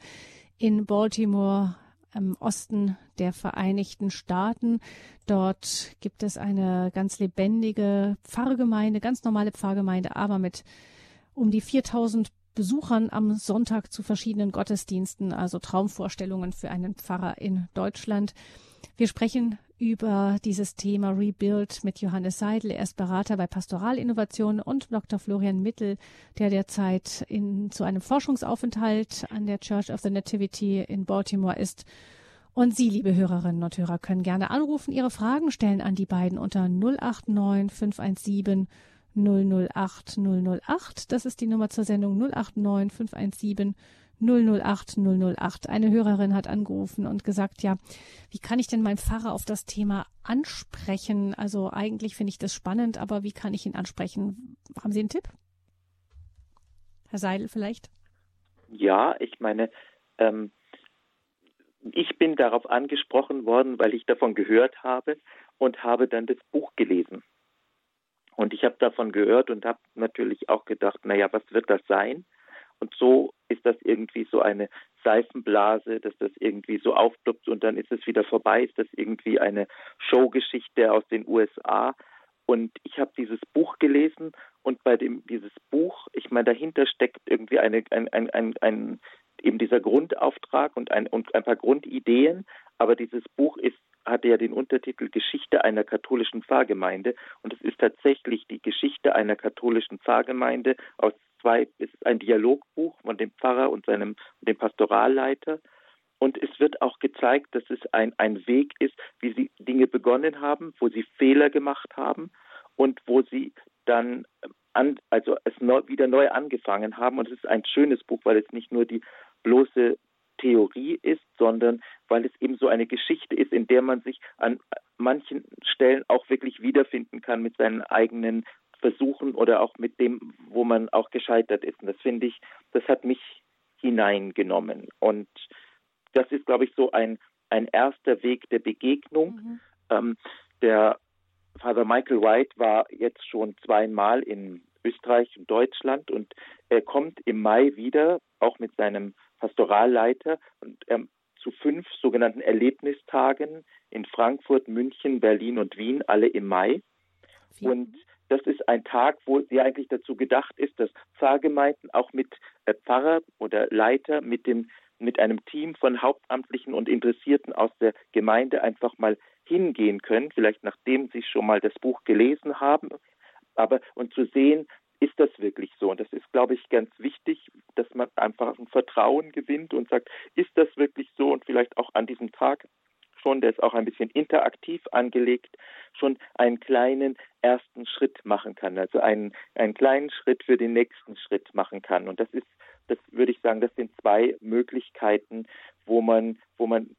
A: in Baltimore im Osten der Vereinigten Staaten. Dort gibt es eine ganz lebendige Pfarrgemeinde, ganz normale Pfarrgemeinde, aber mit um die 4000 Besuchern am Sonntag zu verschiedenen Gottesdiensten, also Traumvorstellungen für einen Pfarrer in Deutschland. Wir sprechen über dieses Thema Rebuild mit Johannes Seidel. Er ist Berater bei Pastoralinnovation und Dr. Florian Mittel, der derzeit in, zu einem Forschungsaufenthalt an der Church of the Nativity in Baltimore ist. Und Sie, liebe Hörerinnen und Hörer, können gerne anrufen, Ihre Fragen stellen an die beiden unter 089 517 008 008. Das ist die Nummer zur Sendung 089 517 008 008. Eine Hörerin hat angerufen und gesagt, ja, wie kann ich denn meinen Pfarrer auf das Thema ansprechen? Also eigentlich finde ich das spannend, aber wie kann ich ihn ansprechen? Haben Sie einen Tipp? Herr Seidel vielleicht?
C: Ja, ich meine, ähm, ich bin darauf angesprochen worden, weil ich davon gehört habe und habe dann das Buch gelesen. Und ich habe davon gehört und habe natürlich auch gedacht, naja, was wird das sein? Und so ist das irgendwie so eine Seifenblase, dass das irgendwie so aufploppt und dann ist es wieder vorbei. Ist das irgendwie eine Showgeschichte aus den USA? Und ich habe dieses Buch gelesen und bei dem dieses Buch, ich meine, dahinter steckt irgendwie eine, ein, ein, ein, ein eben dieser Grundauftrag und ein, und ein paar Grundideen, aber dieses Buch ist hatte ja den Untertitel Geschichte einer katholischen Pfarrgemeinde und es ist tatsächlich die Geschichte einer katholischen Pfarrgemeinde aus zwei, es ist ein Dialogbuch von dem Pfarrer und seinem dem Pastoralleiter und es wird auch gezeigt, dass es ein, ein Weg ist, wie sie Dinge begonnen haben, wo sie Fehler gemacht haben und wo sie dann an, also es neu, wieder neu angefangen haben. Und es ist ein schönes Buch, weil es nicht nur die bloße Theorie ist, sondern weil es eben so eine Geschichte ist, in der man sich an manchen Stellen auch wirklich wiederfinden kann mit seinen eigenen Versuchen oder auch mit dem, wo man auch gescheitert ist. Und das finde ich, das hat mich hineingenommen. Und das ist, glaube ich, so ein, ein erster Weg der Begegnung. Mhm. Ähm, der Father Michael White war jetzt schon zweimal in Österreich und Deutschland und er kommt im Mai wieder, auch mit seinem Pastoralleiter und ähm, zu fünf sogenannten Erlebnistagen in Frankfurt, München, Berlin und Wien, alle im Mai. Und das ist ein Tag, wo sie eigentlich dazu gedacht ist, dass Pfarrgemeinden auch mit äh, Pfarrer oder Leiter mit dem mit einem Team von Hauptamtlichen und Interessierten aus der Gemeinde einfach mal hingehen können, vielleicht nachdem sie schon mal das Buch gelesen haben, aber und zu sehen, ist das wirklich so? Und das ist, glaube ich, ganz wichtig, dass man einfach ein Vertrauen gewinnt und sagt, ist das wirklich so? Und vielleicht auch an diesem Tag schon, der ist auch ein bisschen interaktiv angelegt, schon einen kleinen ersten Schritt machen kann, also einen, einen kleinen Schritt für den nächsten Schritt machen kann. Und das ist, das würde ich sagen, das sind zwei Möglichkeiten, wo man, wo man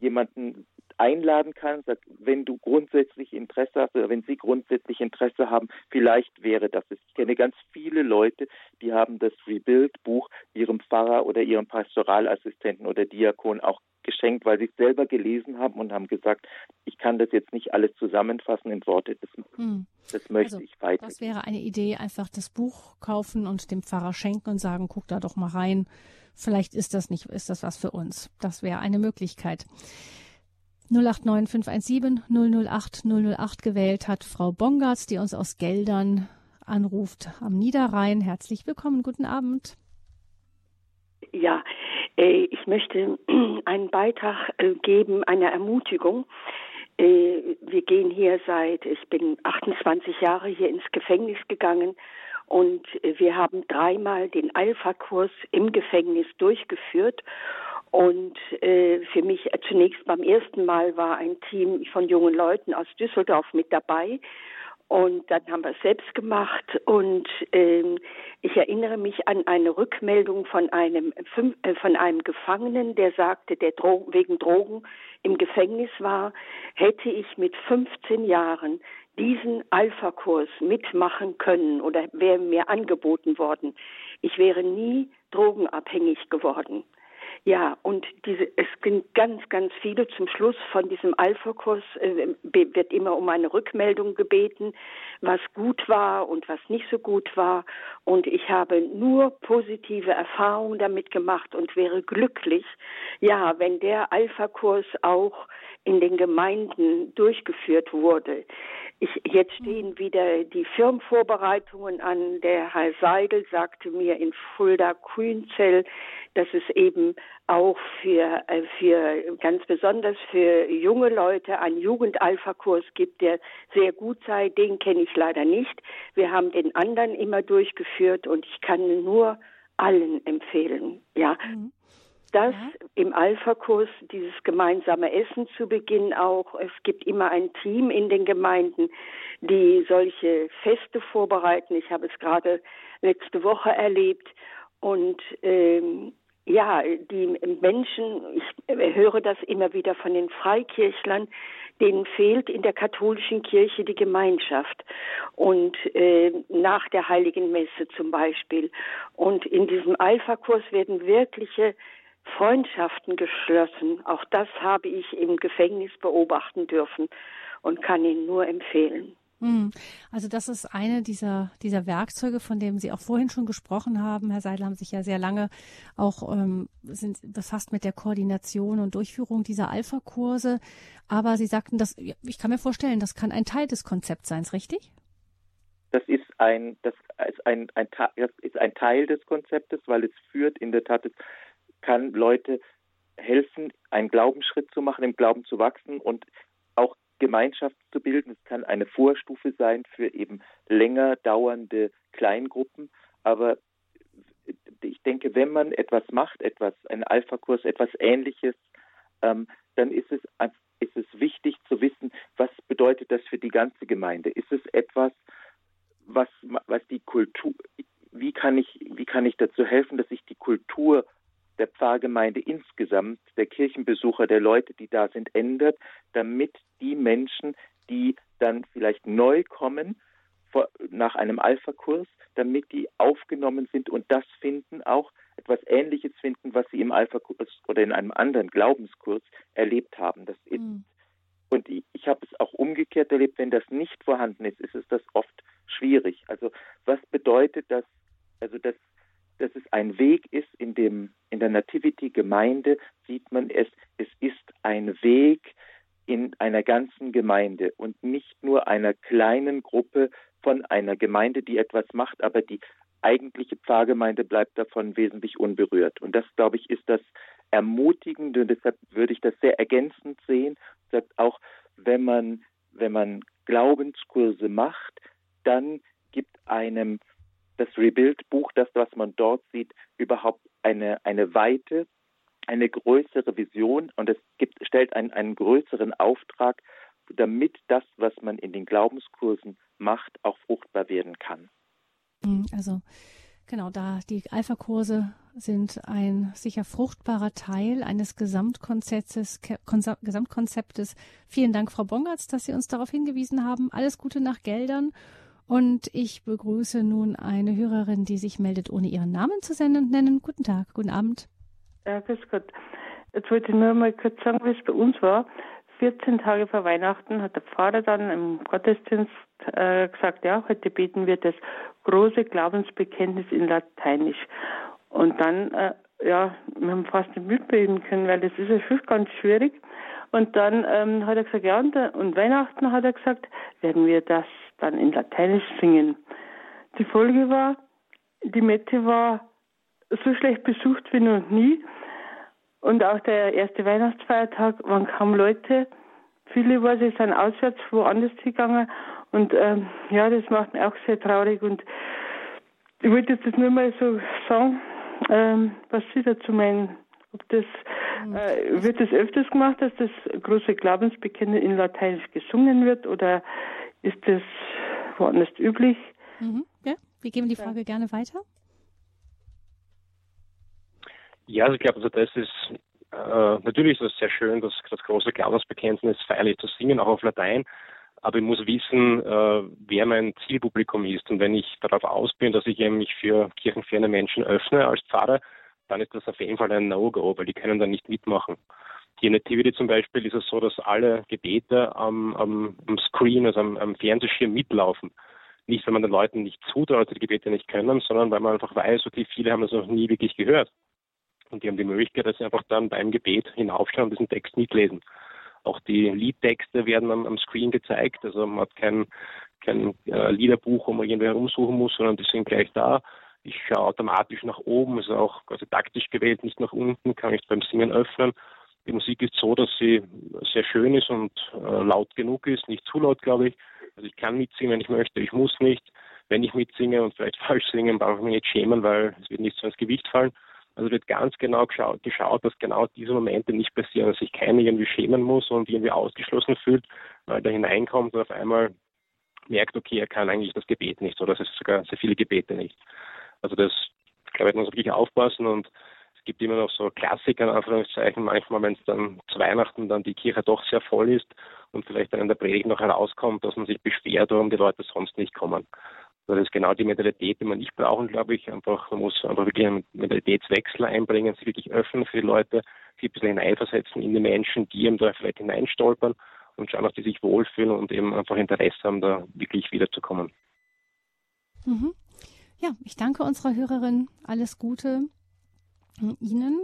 C: jemanden einladen kann, sagt, wenn du grundsätzlich Interesse hast oder wenn Sie grundsätzlich Interesse haben, vielleicht wäre das es. Ich kenne ganz viele Leute, die haben das Rebuild-Buch ihrem Pfarrer oder ihrem Pastoralassistenten oder Diakon auch geschenkt, weil sie es selber gelesen haben und haben gesagt, ich kann das jetzt nicht alles zusammenfassen in Worte, das, hm. das möchte also, ich weiter.
A: Das wäre eine Idee, einfach das Buch kaufen und dem Pfarrer schenken und sagen, guck da doch mal rein. Vielleicht ist das nicht, ist das was für uns. Das wäre eine Möglichkeit. 089 517 008 008 gewählt hat Frau Bongartz, die uns aus Geldern anruft am Niederrhein. Herzlich willkommen, guten Abend.
F: Ja, äh, ich möchte einen Beitrag äh, geben, eine Ermutigung. Äh, wir gehen hier seit, ich bin 28 Jahre hier ins Gefängnis gegangen und wir haben dreimal den Alpha-Kurs im Gefängnis durchgeführt. Und äh, für mich zunächst beim ersten Mal war ein Team von jungen Leuten aus Düsseldorf mit dabei. Und dann haben wir es selbst gemacht. Und ähm, ich erinnere mich an eine Rückmeldung von einem, äh, von einem Gefangenen, der sagte, der Dro wegen Drogen im Gefängnis war, hätte ich mit 15 Jahren diesen Alpha-Kurs mitmachen können oder wäre mir angeboten worden. Ich wäre nie drogenabhängig geworden. Ja, und diese, es sind ganz, ganz viele. Zum Schluss von diesem Alpha-Kurs äh, wird immer um eine Rückmeldung gebeten, was gut war und was nicht so gut war. Und ich habe nur positive Erfahrungen damit gemacht und wäre glücklich, ja, wenn der Alpha-Kurs auch in den Gemeinden durchgeführt wurde. Ich, jetzt stehen wieder die Firmenvorbereitungen an. Der Herr Seidel sagte mir in Fulda Grünzell, dass es eben auch für, äh, für ganz besonders für junge Leute einen Jugendalpha-Kurs gibt, der sehr gut sei. Den kenne ich leider nicht. Wir haben den anderen immer durchgeführt und ich kann nur allen empfehlen. Ja. Mhm dass ja. im Alpha-Kurs dieses gemeinsame Essen zu Beginn auch. Es gibt immer ein Team in den Gemeinden, die solche Feste vorbereiten. Ich habe es gerade letzte Woche erlebt. Und ähm, ja, die Menschen, ich höre das immer wieder von den Freikirchlern, denen fehlt in der katholischen Kirche die Gemeinschaft und äh, nach der heiligen Messe zum Beispiel. Und in diesem Alpha-Kurs werden wirkliche Freundschaften geschlossen. Auch das habe ich im Gefängnis beobachten dürfen und kann Ihnen nur empfehlen.
A: Hm. Also das ist eine dieser, dieser Werkzeuge, von dem Sie auch vorhin schon gesprochen haben. Herr Seidel haben sich ja sehr lange auch ähm, sind befasst mit der Koordination und Durchführung dieser Alpha-Kurse. Aber Sie sagten, dass ich kann mir vorstellen, das kann ein Teil des Konzepts sein, richtig?
C: Das ist ein, das ist ein, ein, das ist ein Teil des Konzeptes, weil es führt in der Tat kann Leute helfen, einen Glaubensschritt zu machen, im Glauben zu wachsen und auch Gemeinschaft zu bilden. Es kann eine Vorstufe sein für eben länger dauernde Kleingruppen. Aber ich denke, wenn man etwas macht, etwas, einen Alpha-Kurs, etwas Ähnliches, ähm, dann ist es, ist es wichtig zu wissen, was bedeutet das für die ganze Gemeinde? Ist es etwas, was, was die Kultur, wie kann ich, wie kann ich dazu helfen, dass ich die Kultur der Pfarrgemeinde insgesamt, der Kirchenbesucher, der Leute, die da sind, ändert, damit die Menschen, die dann vielleicht neu kommen vor, nach einem Alpha-Kurs, damit die aufgenommen sind und das finden, auch etwas Ähnliches finden, was sie im Alpha-Kurs oder in einem anderen Glaubenskurs erlebt haben. Das ist, mhm. Und ich, ich habe es auch umgekehrt erlebt, wenn das nicht vorhanden ist, ist es das oft schwierig. Also was bedeutet das? Also das dass es ein Weg ist in dem in der Nativity Gemeinde sieht man es es ist ein Weg in einer ganzen Gemeinde und nicht nur einer kleinen Gruppe von einer Gemeinde, die etwas macht, aber die eigentliche Pfarrgemeinde bleibt davon wesentlich unberührt. Und das, glaube ich, ist das Ermutigende und deshalb würde ich das sehr ergänzend sehen. Sagt auch, wenn man, wenn man Glaubenskurse macht, dann gibt einem das Rebuild-Buch, das, was man dort sieht, überhaupt eine, eine Weite, eine größere Vision und es gibt, stellt einen, einen größeren Auftrag, damit das, was man in den Glaubenskursen macht, auch fruchtbar werden kann.
A: Hm, also genau, da die Alpha-Kurse sind ein sicher fruchtbarer Teil eines Gesamtkonzeptes, Gesamtkonzeptes. Vielen Dank, Frau Bongatz, dass Sie uns darauf hingewiesen haben. Alles Gute nach Geldern und ich begrüße nun eine Hörerin, die sich meldet, ohne ihren Namen zu nennen. Guten Tag, guten Abend.
G: Ja, grüß Gott. Jetzt wollte ich nur mal kurz sagen, wie es bei uns war. 14 Tage vor Weihnachten hat der Pfarrer dann im Gottesdienst äh, gesagt, ja, heute beten wir das große Glaubensbekenntnis in Lateinisch. Und dann, äh, ja, wir haben fast nicht mitbeten können, weil das ist ja schon ganz schwierig. Und dann ähm, hat er gesagt, ja, und, und Weihnachten hat er gesagt, werden wir das dann in Lateinisch singen. Die Folge war, die Mette war so schlecht besucht wie noch nie. Und auch der erste Weihnachtsfeiertag waren kaum Leute. Viele war sie sind auswärts woanders gegangen. Und ähm, ja, das macht mich auch sehr traurig. Und ich wollte jetzt nur mal so sagen, ähm, was Sie dazu meinen. Ob das. Äh, wird das öfters gemacht, dass das große Glaubensbekenntnis in Lateinisch gesungen wird oder ist das woanders üblich?
A: Mhm. Ja, wir geben die Frage ja. gerne weiter.
B: Ja, also ich glaube, also das ist äh, natürlich ist es sehr schön, das, das große Glaubensbekenntnis feierlich zu singen, auch auf Latein. Aber ich muss wissen, äh, wer mein Zielpublikum ist. Und wenn ich darauf aus bin, dass ich mich für kirchenferne Menschen öffne als Pfarrer, dann ist das auf jeden Fall ein No-Go, weil die können dann nicht mitmachen. Hier in Nativity zum Beispiel ist es so, dass alle Gebete am, am, am Screen, also am, am Fernsehschirm mitlaufen. Nicht, weil man den Leuten nicht zutraut, die Gebete nicht können, sondern weil man einfach weiß, okay, viele haben das noch nie wirklich gehört. Und die haben die Möglichkeit, dass sie einfach dann beim Gebet hinaufschauen und diesen Text mitlesen. Auch die Liedtexte werden am, am Screen gezeigt. Also man hat kein, kein äh, Liederbuch, wo man irgendwie herumsuchen muss, sondern die sind gleich da. Ich schaue automatisch nach oben, also auch quasi taktisch gewählt, nicht nach unten, kann ich beim Singen öffnen. Die Musik ist so, dass sie sehr schön ist und äh, laut genug ist, nicht zu laut, glaube ich. Also ich kann mitsingen, wenn ich möchte, ich muss nicht. Wenn ich mitsinge und vielleicht falsch singe, brauche ich mich nicht schämen, weil es wird nicht so ins Gewicht fallen. Also wird ganz genau geschaut, geschaut, dass genau diese Momente nicht passieren, dass sich keiner irgendwie schämen muss und irgendwie ausgeschlossen fühlt, weil er hineinkommt und auf einmal merkt, okay, er kann eigentlich das Gebet nicht oder es ist sogar sehr viele Gebete nicht. Also das, glaube ich, muss wirklich aufpassen und es gibt immer noch so Klassiker, in Anführungszeichen, manchmal, wenn es dann zu Weihnachten dann die Kirche doch sehr voll ist und vielleicht dann in der Predigt noch herauskommt, dass man sich beschwert, warum die Leute sonst nicht kommen. Das ist genau die Mentalität, die man nicht brauchen, glaube ich. Einfach, man muss einfach wirklich einen Mentalitätswechsel einbringen, sich wirklich öffnen für die Leute, sich ein bisschen hineinversetzen in die Menschen, die eben da vielleicht hineinstolpern und schauen, dass die sich wohlfühlen und eben einfach Interesse haben, da wirklich wiederzukommen.
A: Mhm. Ja, ich danke unserer Hörerin. Alles Gute Ihnen.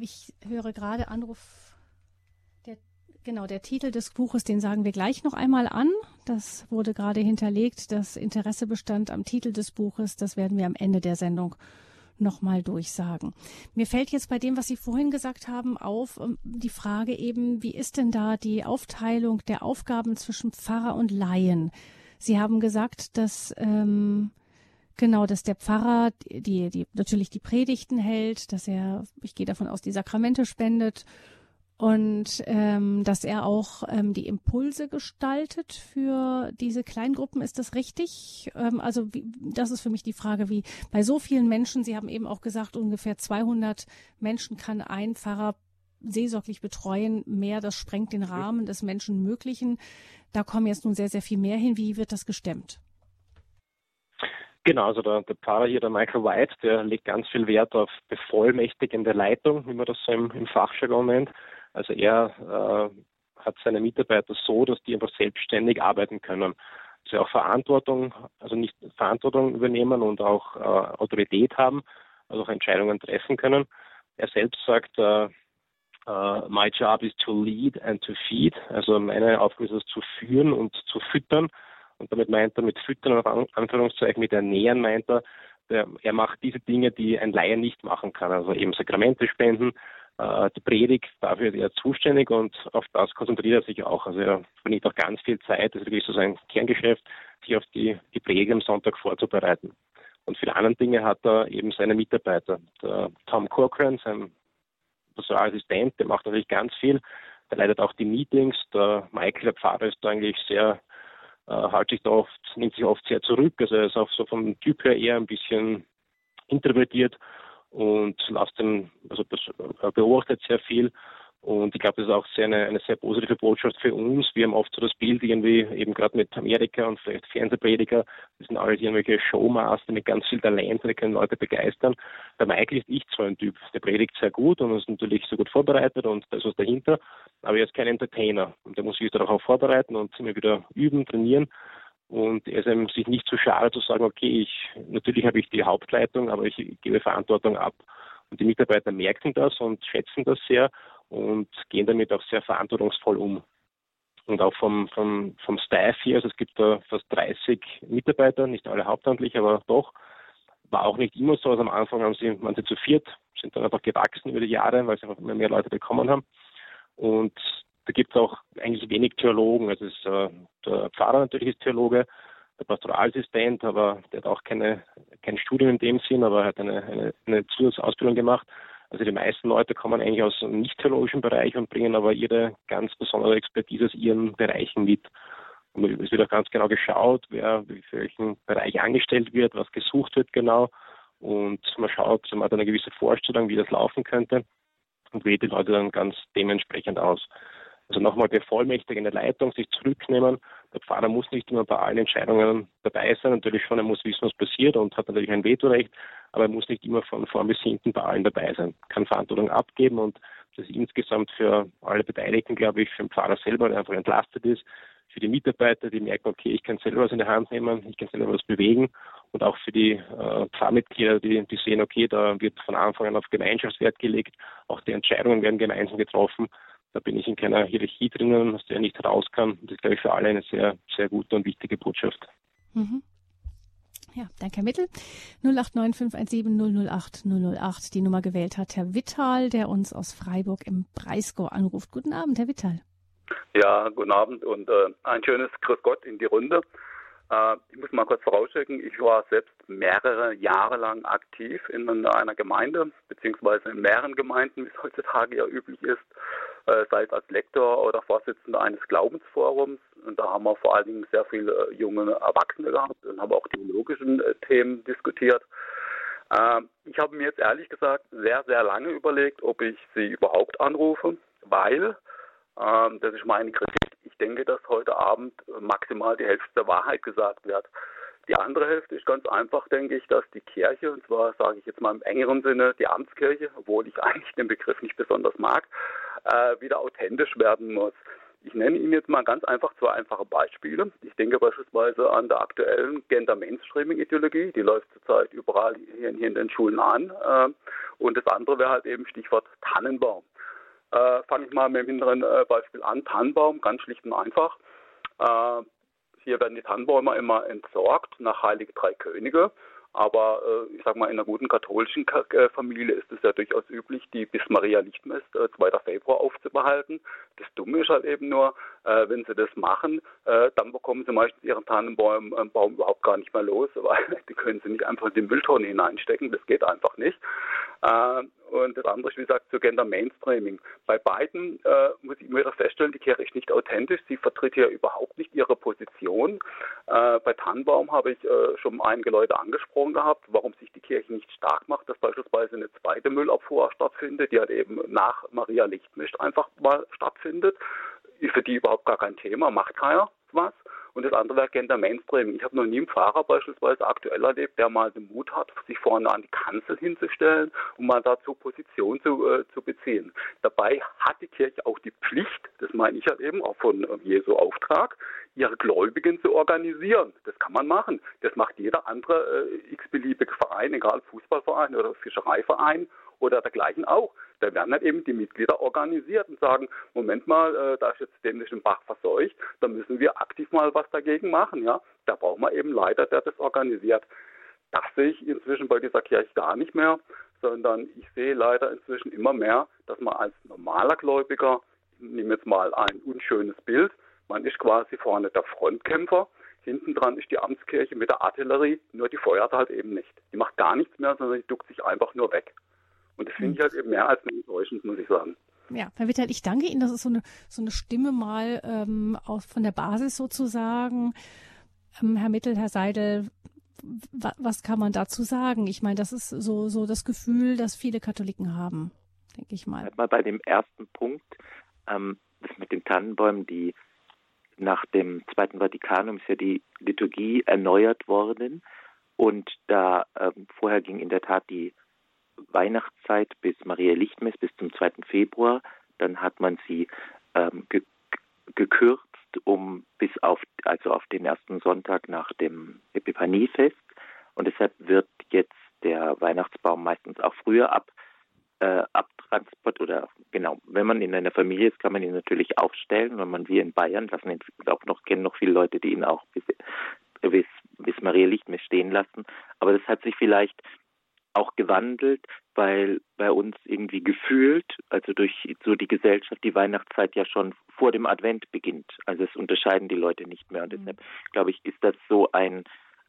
A: Ich höre gerade Anruf. Der, genau, der Titel des Buches, den sagen wir gleich noch einmal an. Das wurde gerade hinterlegt. Das Interesse bestand am Titel des Buches. Das werden wir am Ende der Sendung nochmal durchsagen. Mir fällt jetzt bei dem, was Sie vorhin gesagt haben, auf ähm, die Frage eben, wie ist denn da die Aufteilung der Aufgaben zwischen Pfarrer und Laien? Sie haben gesagt, dass ähm, Genau, dass der Pfarrer die, die natürlich die Predigten hält, dass er, ich gehe davon aus, die Sakramente spendet und ähm, dass er auch ähm, die Impulse gestaltet für diese Kleingruppen. Ist das richtig? Ähm, also wie, das ist für mich die Frage, wie bei so vielen Menschen, Sie haben eben auch gesagt, ungefähr 200 Menschen kann ein Pfarrer seelsorglich betreuen. Mehr, das sprengt den Rahmen des Menschenmöglichen. Da kommen jetzt nun sehr, sehr viel mehr hin. Wie wird das gestemmt?
B: Genau, also der, der Pfarrer hier, der Michael White, der legt ganz viel Wert auf bevollmächtigende Leitung, wie man das so im, im Fachjargon nennt. Also er äh, hat seine Mitarbeiter so, dass die einfach selbstständig arbeiten können. Also auch Verantwortung, also nicht Verantwortung übernehmen und auch äh, Autorität haben, also auch Entscheidungen treffen können. Er selbst sagt, äh, Uh, my job is to lead and to feed. Also meine Aufgabe ist es zu führen und zu füttern. Und damit meint er mit Füttern, Anführungszeichen, mit Ernähren meint er, der, er macht diese Dinge, die ein Laie nicht machen kann. Also eben Sakramente spenden, äh, die Predigt, dafür ist er zuständig und auf das konzentriert er sich auch. Also er verbringt auch ganz viel Zeit, das ist wirklich so sein Kerngeschäft, sich auf die, die Predigt am Sonntag vorzubereiten. Und für die anderen Dinge hat er eben seine Mitarbeiter. Der Tom Corcoran, sein Personalassistent, der macht natürlich ganz viel. Der leitet auch die Meetings. Der Michael, der Pfarrer, ist da eigentlich sehr äh, hält sich da oft, nimmt sich oft sehr zurück. Also er ist auch so vom Typ her eher ein bisschen introvertiert und lasst den, also beobachtet sehr viel und ich glaube, das ist auch sehr eine, eine sehr positive Botschaft für uns. Wir haben oft so das Bild irgendwie, eben gerade mit Amerika und vielleicht Fernsehprediger, das sind alle irgendwelche Showmaster mit ganz viel Talent, die können Leute begeistern. Der Michael ist nicht so ein Typ. Der predigt sehr gut und ist natürlich so gut vorbereitet und da ist was dahinter, aber er ist kein Entertainer und der muss sich darauf vorbereiten und immer wieder üben, trainieren. Und er ist einem sich nicht zu so schade zu sagen, okay, ich, natürlich habe ich die Hauptleitung, aber ich gebe Verantwortung ab. Und die Mitarbeiter merken das und schätzen das sehr und gehen damit auch sehr verantwortungsvoll um. Und auch vom, vom, vom Staff hier, also es gibt da fast 30 Mitarbeiter, nicht alle hauptamtlich, aber doch, war auch nicht immer so. Also am Anfang haben sie, manche zu viert, sind dann einfach gewachsen über die Jahre, weil sie einfach immer mehr Leute bekommen haben. Und da gibt es auch eigentlich wenig Theologen. Also ist, äh, der Pfarrer natürlich ist Theologe, der Pastoralassistent, aber der hat auch keine, kein Studium in dem Sinn, aber er hat eine, eine, eine Zusatzausbildung gemacht. Also die meisten Leute kommen eigentlich aus einem nicht-theologischen Bereich und bringen aber ihre ganz besondere Expertise aus ihren Bereichen mit. Und es wird auch ganz genau geschaut, wer für welchen Bereich angestellt wird, was gesucht wird genau. Und man schaut, man hat eine gewisse Vorstellung, wie das laufen könnte und wählt die Leute dann ganz dementsprechend aus. Also nochmal bevollmächtigende Leitung, sich zurücknehmen. Der Pfarrer muss nicht immer bei allen Entscheidungen dabei sein. Natürlich schon, er muss wissen, was passiert und hat natürlich ein Vetorecht, aber er muss nicht immer von vorn bis hinten bei allen dabei sein. Kann Verantwortung abgeben und das ist insgesamt für alle Beteiligten, glaube ich, für den Pfarrer selber, der einfach entlastet ist, für die Mitarbeiter, die merken, okay, ich kann selber was in die Hand nehmen, ich kann selber was bewegen und auch für die äh, Pfarrmitglieder, die, die sehen, okay, da wird von Anfang an auf Gemeinschaftswert gelegt, auch die Entscheidungen werden gemeinsam getroffen Da bin ich in keiner Hierarchie drinnen, aus der ich nicht raus kann. Das ist, glaube ich, für alle eine sehr, sehr gute und wichtige Botschaft. Mhm.
A: Ja, danke, Herr Mittel. 089517 008 die Nummer gewählt hat Herr Wittal, der uns aus Freiburg im Breisgau anruft. Guten Abend, Herr Wittal.
H: Ja, guten Abend und äh, ein schönes Grüß Gott in die Runde. Äh, ich muss mal kurz vorausschicken, ich war selbst mehrere Jahre lang aktiv in einer Gemeinde, beziehungsweise in mehreren Gemeinden, wie es heutzutage ja üblich ist, sei es als Lektor oder Vorsitzender eines Glaubensforums. Und da haben wir vor allen Dingen sehr viele junge Erwachsene gehabt und haben auch theologischen äh, Themen diskutiert. Ich habe mir jetzt ehrlich gesagt sehr, sehr lange überlegt, ob ich sie überhaupt anrufe, weil ähm, das ist meine Kritik. Ich denke, dass heute Abend maximal die Hälfte der Wahrheit gesagt wird. Die andere Hälfte ist ganz einfach, denke ich, dass die Kirche, und zwar sage ich jetzt mal im engeren Sinne die Amtskirche, obwohl ich eigentlich den Begriff nicht besonders mag, äh, wieder authentisch werden muss. Ich nenne Ihnen jetzt mal ganz einfach zwei einfache Beispiele. Ich denke beispielsweise an der aktuellen Gender Mainstreaming Ideologie, die läuft zurzeit überall hier, in den Schulen an. Äh, und das andere wäre halt eben Stichwort Tannenbaum. Äh, Fange ich mal mit dem hinteren äh, Beispiel an. Tannenbaum, ganz schlicht und einfach. Äh, hier werden die Tannenbäume immer entsorgt nach Heilige Drei Könige. Aber äh, ich sag mal, in einer guten katholischen äh, Familie ist es ja durchaus üblich, die bis Maria Lichtmess, äh, 2. Februar, aufzubehalten. Das Dumme ist halt eben nur, äh, wenn sie das machen, äh, dann bekommen sie meistens ihren Tannenbaum äh, Baum überhaupt gar nicht mehr los, weil die können sie nicht einfach in die Mülltonne hineinstecken. Das geht einfach nicht. Und das andere ist, wie gesagt, zu Gender Mainstreaming. Bei beiden äh, muss ich immer wieder feststellen, die Kirche ist nicht authentisch. Sie vertritt hier überhaupt nicht ihre Position. Äh, bei Tannenbaum habe ich äh, schon einige Leute angesprochen gehabt, warum sich die Kirche nicht stark macht, dass beispielsweise eine zweite Müllabfuhr stattfindet, die halt eben nach Maria Lichtmischt einfach mal stattfindet. Ist für die überhaupt gar kein Thema, macht keiner was. Und das andere wäre Gender Mainstreaming. Ich habe noch nie einen Fahrer beispielsweise aktuell erlebt, der mal den Mut hat, sich vorne an die Kanzel hinzustellen und mal dazu Position zu, äh, zu beziehen. Dabei hat die Kirche auch die Pflicht, das meine ich halt eben auch von äh, Jesu Auftrag, ihre Gläubigen zu organisieren. Das kann man machen. Das macht jeder andere äh, x-beliebige Verein, egal Fußballverein oder Fischereiverein oder dergleichen auch. Da werden halt eben die Mitglieder organisiert und sagen, Moment mal, äh, da ist jetzt dämlich ein Bach verseucht, da müssen wir aktiv mal was dagegen machen. Ja, Da braucht man eben Leiter, der das organisiert. Das sehe ich inzwischen bei dieser Kirche gar nicht mehr, sondern ich sehe leider inzwischen immer mehr, dass man als normaler Gläubiger, ich nehme jetzt mal ein unschönes Bild, man ist quasi vorne der Frontkämpfer, hinten dran ist die Amtskirche mit der Artillerie, nur die feuert halt eben nicht. Die macht gar nichts mehr, sondern die duckt sich einfach nur weg. Und das finde ich halt eben mehr als enttäuschend, muss ich sagen.
A: Ja, Herr Wittel, ich danke Ihnen. Das ist so eine, so eine Stimme mal ähm, auch von der Basis sozusagen. Ähm, Herr Mittel, Herr Seidel, was kann man dazu sagen? Ich meine, das ist so, so das Gefühl, das viele Katholiken haben, denke ich mal.
C: Mal bei dem ersten Punkt, ähm, das mit den Tannenbäumen, die nach dem Zweiten Vatikanum ist ja die Liturgie erneuert worden und da ähm, vorher ging in der Tat die Weihnachtszeit bis Maria Lichtmess bis zum 2. Februar. Dann hat man sie ähm, ge gekürzt um bis auf also auf den ersten Sonntag nach dem Epiphaniefest und deshalb wird jetzt der Weihnachtsbaum meistens auch früher ab äh, abtransport oder genau, wenn man in einer Familie ist, kann man ihn natürlich aufstellen. Wenn man wie in Bayern lassen ihn auch noch kennen noch viele Leute, die ihn auch bis, bis, bis Maria Lichtmess stehen lassen. Aber das hat sich vielleicht auch gewandelt, weil bei uns irgendwie gefühlt, also durch so die Gesellschaft, die Weihnachtszeit ja schon vor dem Advent beginnt. Also es unterscheiden die Leute nicht mehr. Und mhm. deshalb, glaube ich, ist das so ein,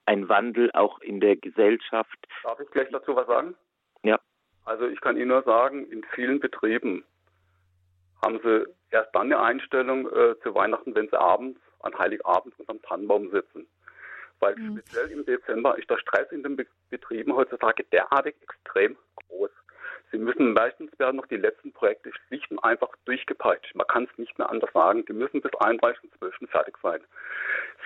C: ein Wandel auch in der Gesellschaft.
H: Darf ich gleich dazu was sagen?
C: Ja.
H: Also ich kann Ihnen nur sagen, in vielen Betrieben haben sie erst dann eine Einstellung äh, zu Weihnachten, wenn sie abends an Heiligabend unterm Tannenbaum sitzen weil mhm. speziell im Dezember ist der Stress in den Be Betrieben heutzutage derartig extrem groß. Sie müssen meistens werden noch die letzten Projekte schlicht und einfach durchgepeitscht. Man kann es nicht mehr anders sagen. Die müssen bis 31.12. fertig sein.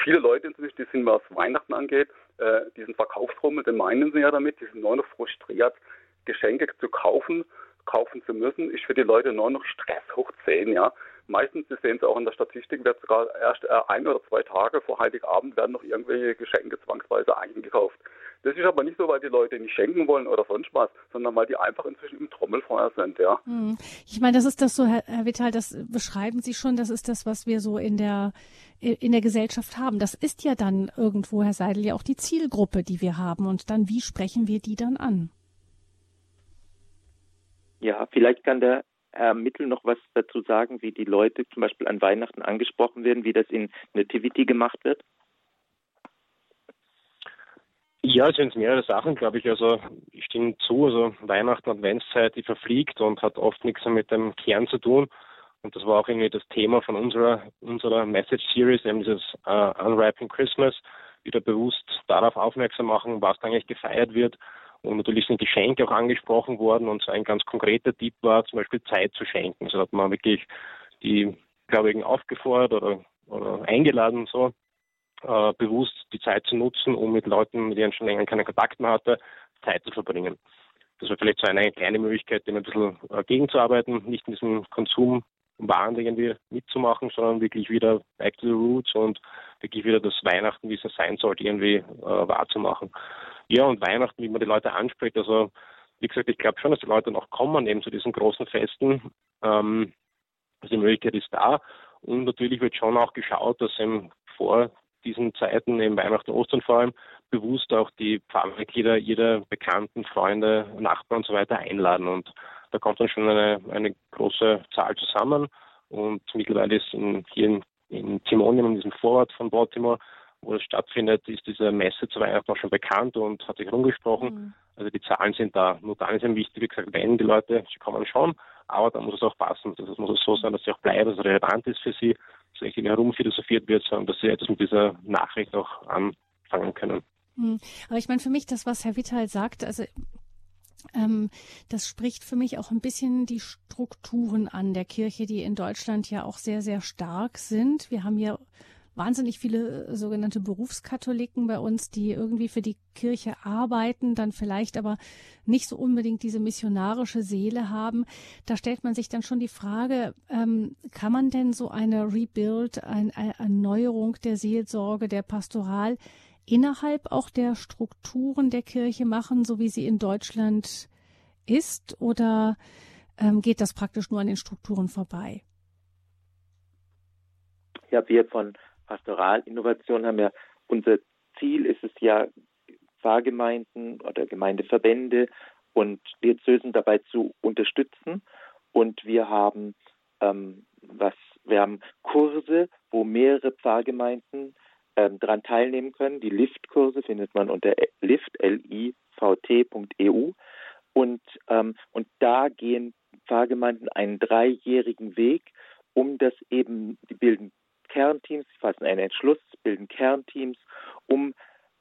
H: Viele Leute inzwischen, die sind, was Weihnachten angeht, äh, diesen Verkaufsrummel, den meinen sie ja damit, die sind nur noch frustriert, Geschenke zu kaufen, kaufen zu müssen, ist für die Leute nur noch Stress hoch 10, ja. Meistens, Sie sehen es auch in der Statistik, wird sogar erst äh, ein oder zwei Tage vor Heiligabend werden noch irgendwelche Geschenke zwangsweise eingekauft. Das ist aber nicht so, weil die Leute nicht schenken wollen oder sonst was, sondern weil die einfach inzwischen im Trommelfeuer sind, ja. Hm.
A: Ich meine, das ist das so, Herr, Herr Vittal, das beschreiben Sie schon, das ist das, was wir so in der, in der Gesellschaft haben. Das ist ja dann irgendwo, Herr Seidel, ja auch die Zielgruppe, die wir haben. Und dann, wie sprechen wir die dann an?
C: Ja, vielleicht kann der Herr Mittel noch was dazu sagen, wie die Leute zum Beispiel an Weihnachten angesprochen werden, wie das in Nativity gemacht wird?
B: Ja, es sind mehrere Sachen, glaube ich. Also ich stimme zu. Also Weihnachten, Adventszeit, die verfliegt und hat oft nichts mit dem Kern zu tun. Und das war auch irgendwie das Thema von unserer unserer Message Series, eben dieses uh, Unwrapping Christmas, wieder bewusst darauf aufmerksam machen, was da eigentlich gefeiert wird. Und natürlich sind Geschenke auch angesprochen worden und so ein ganz konkreter Tipp war zum Beispiel Zeit zu schenken. Also hat man wirklich die Gläubigen aufgefordert oder, oder eingeladen, so äh, bewusst die Zeit zu nutzen, um mit Leuten, mit denen schon länger keinen Kontakt mehr hatte, Zeit zu verbringen. Das war vielleicht so eine kleine Möglichkeit, dem ein bisschen äh, gegenzuarbeiten, nicht in diesem Konsum Waren irgendwie mitzumachen, sondern wirklich wieder back to the roots und wirklich wieder das Weihnachten, wie es sein sollte, irgendwie äh, wahrzumachen. Ja, und Weihnachten, wie man die Leute anspricht, also wie gesagt, ich glaube schon, dass die Leute noch kommen eben zu diesen großen Festen. Ähm, also die Möglichkeit ist da. Und natürlich wird schon auch geschaut, dass eben vor diesen Zeiten, eben Weihnachten, Ostern vor allem, bewusst auch die Pfarrmitglieder ihre Bekannten, Freunde, Nachbarn und so weiter einladen. Und da kommt dann schon eine, eine große Zahl zusammen. Und mittlerweile ist in, hier in, in Timonium, in diesem Vorort von Baltimore, wo es stattfindet, ist diese Messe zu Weihnachten auch schon bekannt und hat sich herumgesprochen. Mhm. Also die Zahlen sind da. Nur dann ist eben wichtig, wie gesagt, wenn die Leute, sie kommen schon, aber dann muss es auch passen. Das muss es so sein, dass sie auch bleiben, dass es relevant ist für sie, dass nicht herumphilosophiert wird, sondern dass sie etwas mit dieser Nachricht auch anfangen können.
A: Mhm. Aber ich meine, für mich das, was Herr Wittal sagt, also ähm, das spricht für mich auch ein bisschen die Strukturen an der Kirche, die in Deutschland ja auch sehr, sehr stark sind. Wir haben hier wahnsinnig viele äh, sogenannte Berufskatholiken bei uns, die irgendwie für die Kirche arbeiten, dann vielleicht aber nicht so unbedingt diese missionarische Seele haben. Da stellt man sich dann schon die Frage, ähm, kann man denn so eine Rebuild, eine Erneuerung der Seelsorge, der Pastoral innerhalb auch der Strukturen der Kirche machen, so wie sie in Deutschland ist, oder ähm, geht das praktisch nur an den Strukturen vorbei?
C: Ja, wir von Pastoralinnovation haben ja, unser Ziel ist es ja, Pfarrgemeinden oder Gemeindeverbände und Diözesen dabei zu unterstützen. Und wir haben ähm, was, wir haben Kurse, wo mehrere Pfarrgemeinden ähm, daran teilnehmen können. Die Lift-Kurse findet man unter lift, L-I-V-T.eu. Und, ähm, und da gehen Pfarrgemeinden einen dreijährigen Weg, um das eben, die bilden Kernteams, sie fassen einen Entschluss, bilden Kernteams um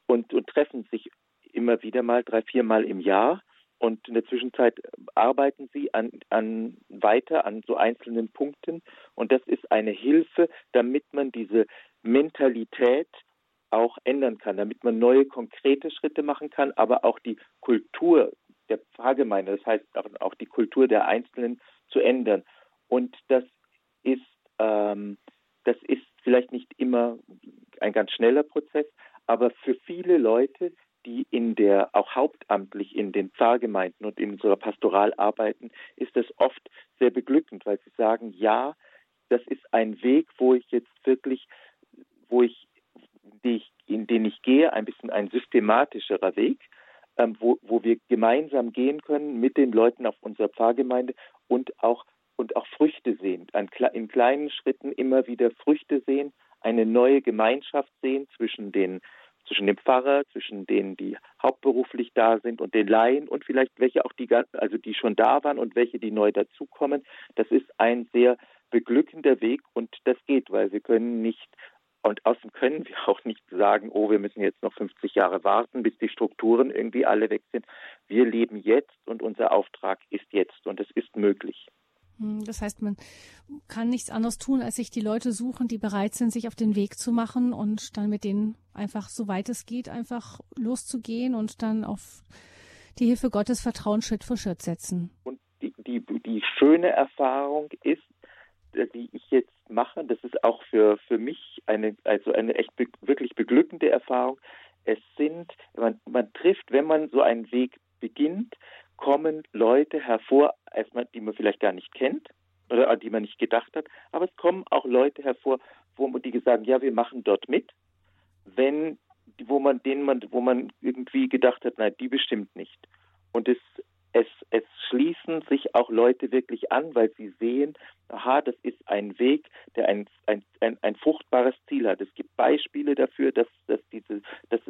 C: und, und treffen sich immer wieder mal drei, viermal im Jahr. Und in der Zwischenzeit arbeiten sie an, an weiter an so einzelnen Punkten. Und das ist eine Hilfe, damit man diese Mentalität auch ändern kann, damit man neue konkrete Schritte machen kann, aber auch die Kultur der Pfarrgemeinde, das heißt auch die Kultur der Einzelnen zu ändern. Und das ist ähm, das ist vielleicht nicht immer ein ganz schneller Prozess, aber für viele Leute, die in der auch hauptamtlich in den Pfarrgemeinden und in unserer Pastoral arbeiten, ist das oft sehr beglückend, weil sie sagen, ja, das ist ein Weg, wo ich jetzt wirklich, wo ich, in den ich gehe, ein bisschen ein systematischerer Weg, ähm, wo, wo wir gemeinsam gehen können mit den Leuten auf unserer Pfarrgemeinde und auch und auch Früchte sehen, in kleinen Schritten immer wieder Früchte sehen, eine neue Gemeinschaft sehen zwischen den zwischen dem Pfarrer, zwischen denen, die hauptberuflich da sind und den Laien und vielleicht welche auch die, also die schon da waren und welche, die neu dazukommen. Das ist ein sehr beglückender Weg und das geht, weil wir können nicht und außerdem können wir auch nicht sagen, oh, wir müssen jetzt noch 50 Jahre warten, bis die Strukturen irgendwie alle weg sind. Wir leben jetzt und unser Auftrag ist jetzt und es ist möglich.
A: Hm, das heißt, man kann nichts anderes tun, als sich die Leute suchen, die bereit sind, sich auf den Weg zu machen und dann mit denen einfach, soweit es geht, einfach loszugehen und dann auf die Hilfe Gottes Vertrauen Schritt für Schritt setzen.
C: Und die, die, die schöne Erfahrung ist, die ich jetzt mache, das ist auch für, für mich eine, also eine echt wirklich beglückende Erfahrung, es sind, man, man trifft, wenn man so einen Weg beginnt, kommen Leute hervor, erstmal, die man vielleicht gar nicht kennt oder an die man nicht gedacht hat, aber es kommen auch Leute hervor, wo die sagen, ja, wir machen dort mit, wenn wo man denen man wo man irgendwie gedacht hat, nein, die bestimmt nicht. Und es es, es schließen sich auch Leute wirklich an, weil sie sehen, aha, das ist ein Weg, der ein, ein, ein, ein fruchtbares Ziel hat. Es gibt Beispiele dafür, dass, dass, diese, dass,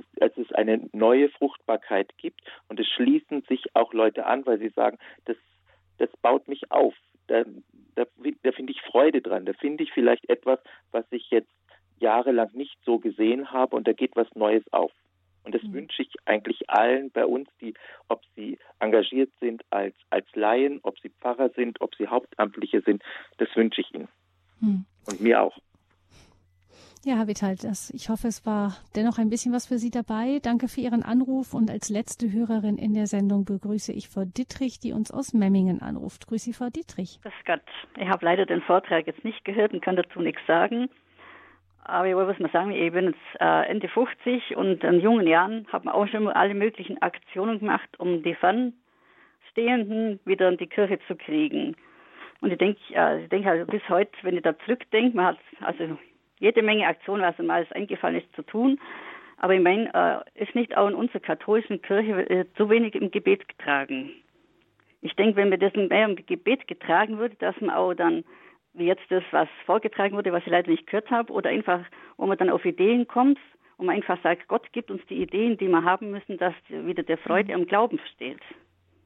C: eine neue Fruchtbarkeit gibt und es schließen sich auch Leute an, weil sie sagen, das, das baut mich auf. Da, da, da finde ich Freude dran. Da finde ich vielleicht etwas, was ich jetzt jahrelang nicht so gesehen habe und da geht was Neues auf. Und das mhm. wünsche ich eigentlich allen bei uns, die, ob sie engagiert sind als, als Laien, ob sie Pfarrer sind, ob sie Hauptamtliche sind, das wünsche ich ihnen. Mhm. Und mir auch.
A: Ja, Herr Vital, das, ich hoffe, es war dennoch ein bisschen was für Sie dabei. Danke für Ihren Anruf und als letzte Hörerin in der Sendung begrüße ich Frau Dittrich, die uns aus Memmingen anruft. Grüße Sie, Frau Dittrich.
I: Grüß Gott. Ich habe leider den Vortrag jetzt nicht gehört und kann dazu nichts sagen. Aber ich wollte mal sagen, ich bin jetzt äh, Ende 50 und in jungen Jahren haben wir auch schon alle möglichen Aktionen gemacht, um die Fernstehenden wieder in die Kirche zu kriegen. Und ich denke, äh, ich denke also bis heute, wenn ich da zurückdenke, man hat also jede Menge Aktionen, was mir alles eingefallen ist, zu tun. Aber ich meine, äh, ist nicht auch in unserer katholischen Kirche äh, zu wenig im Gebet getragen. Ich denke, wenn mir das mehr im Gebet getragen würde, dass man auch dann wie jetzt das, was vorgetragen wurde, was ich leider nicht gehört habe, oder einfach, wo man dann auf Ideen kommt und man einfach sagt, Gott gibt uns die Ideen, die wir haben müssen, dass wieder der Freude mhm. am Glauben steht.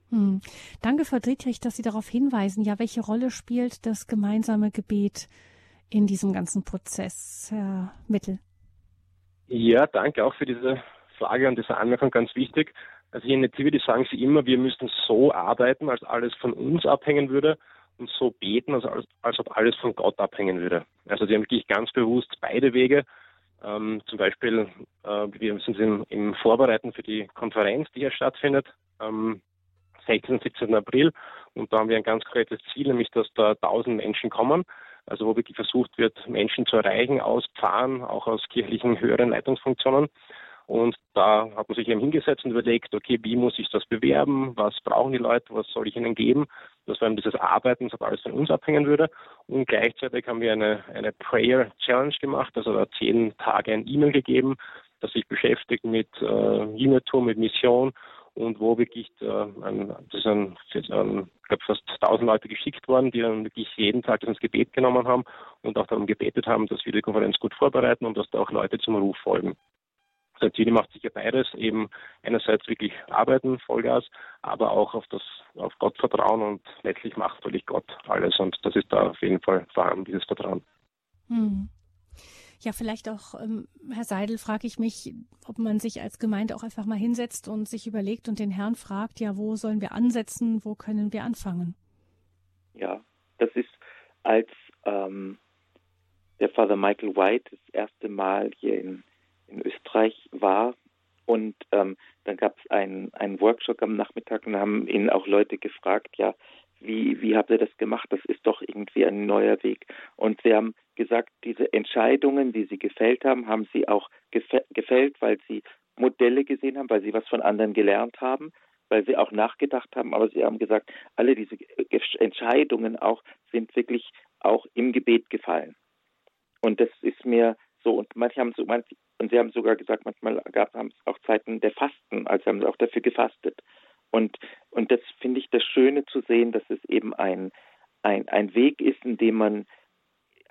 A: Hm. Danke, Frau Dietrich, dass Sie darauf hinweisen. Ja, welche Rolle spielt das gemeinsame Gebet in diesem ganzen Prozess, Herr Mittel?
B: Ja, danke auch für diese Frage und diese Anmerkung, ganz wichtig. Also hier in Nativity sagen Sie immer, wir müssen so arbeiten, als alles von uns abhängen würde und so beten, also als, als ob alles von Gott abhängen würde. Also sie haben wirklich ganz bewusst beide Wege. Ähm, zum Beispiel, äh, wir sind im, im, Vorbereiten für die Konferenz, die hier stattfindet, am 16. und 17. April. Und da haben wir ein ganz konkretes Ziel, nämlich dass da 1000 Menschen kommen. Also wo wirklich versucht wird, Menschen zu erreichen aus Pfarren, auch aus kirchlichen höheren Leitungsfunktionen. Und da hat man sich eben hingesetzt und überlegt, okay, wie muss ich das bewerben? Was brauchen die Leute? Was soll ich ihnen geben? Das war eben dieses Arbeiten, das alles von uns abhängen würde. Und gleichzeitig haben wir eine, eine Prayer Challenge gemacht, also da zehn Tage ein E-Mail gegeben, das sich beschäftigt mit äh, Jüngertum, mit Mission und wo wirklich äh, ein, das ist ein, ich glaube fast tausend Leute geschickt worden, die dann wirklich jeden Tag das ins Gebet genommen haben und auch darum gebetet haben, dass wir die Konferenz gut vorbereiten und dass da auch Leute zum Ruf folgen. Santini macht sicher beides, eben einerseits wirklich arbeiten, Vollgas, aber auch auf das, auf Gott vertrauen und letztlich macht natürlich Gott alles und das ist da auf jeden Fall vorhanden, dieses Vertrauen.
A: Hm. Ja, vielleicht auch, ähm, Herr Seidel, frage ich mich, ob man sich als Gemeinde auch einfach mal hinsetzt und sich überlegt und den Herrn fragt, ja, wo sollen wir ansetzen, wo können wir anfangen?
C: Ja, das ist als ähm, der Father Michael White das erste Mal hier in in Österreich war. Und ähm, dann gab es einen, einen Workshop am Nachmittag und haben ihn auch Leute gefragt, ja, wie, wie habt ihr das gemacht? Das ist doch irgendwie ein neuer Weg. Und sie haben gesagt, diese Entscheidungen, die sie gefällt haben, haben sie auch gefällt, weil sie Modelle gesehen haben, weil sie was von anderen gelernt haben, weil sie auch nachgedacht haben. Aber sie haben gesagt, alle diese Entscheidungen auch sind wirklich auch im Gebet gefallen. Und das ist mir so, und manche haben so, manche, und sie haben sogar gesagt, manchmal gab es auch Zeiten der Fasten, also haben sie auch dafür gefastet. Und, und das finde ich das Schöne zu sehen, dass es eben ein, ein, ein Weg ist, in dem man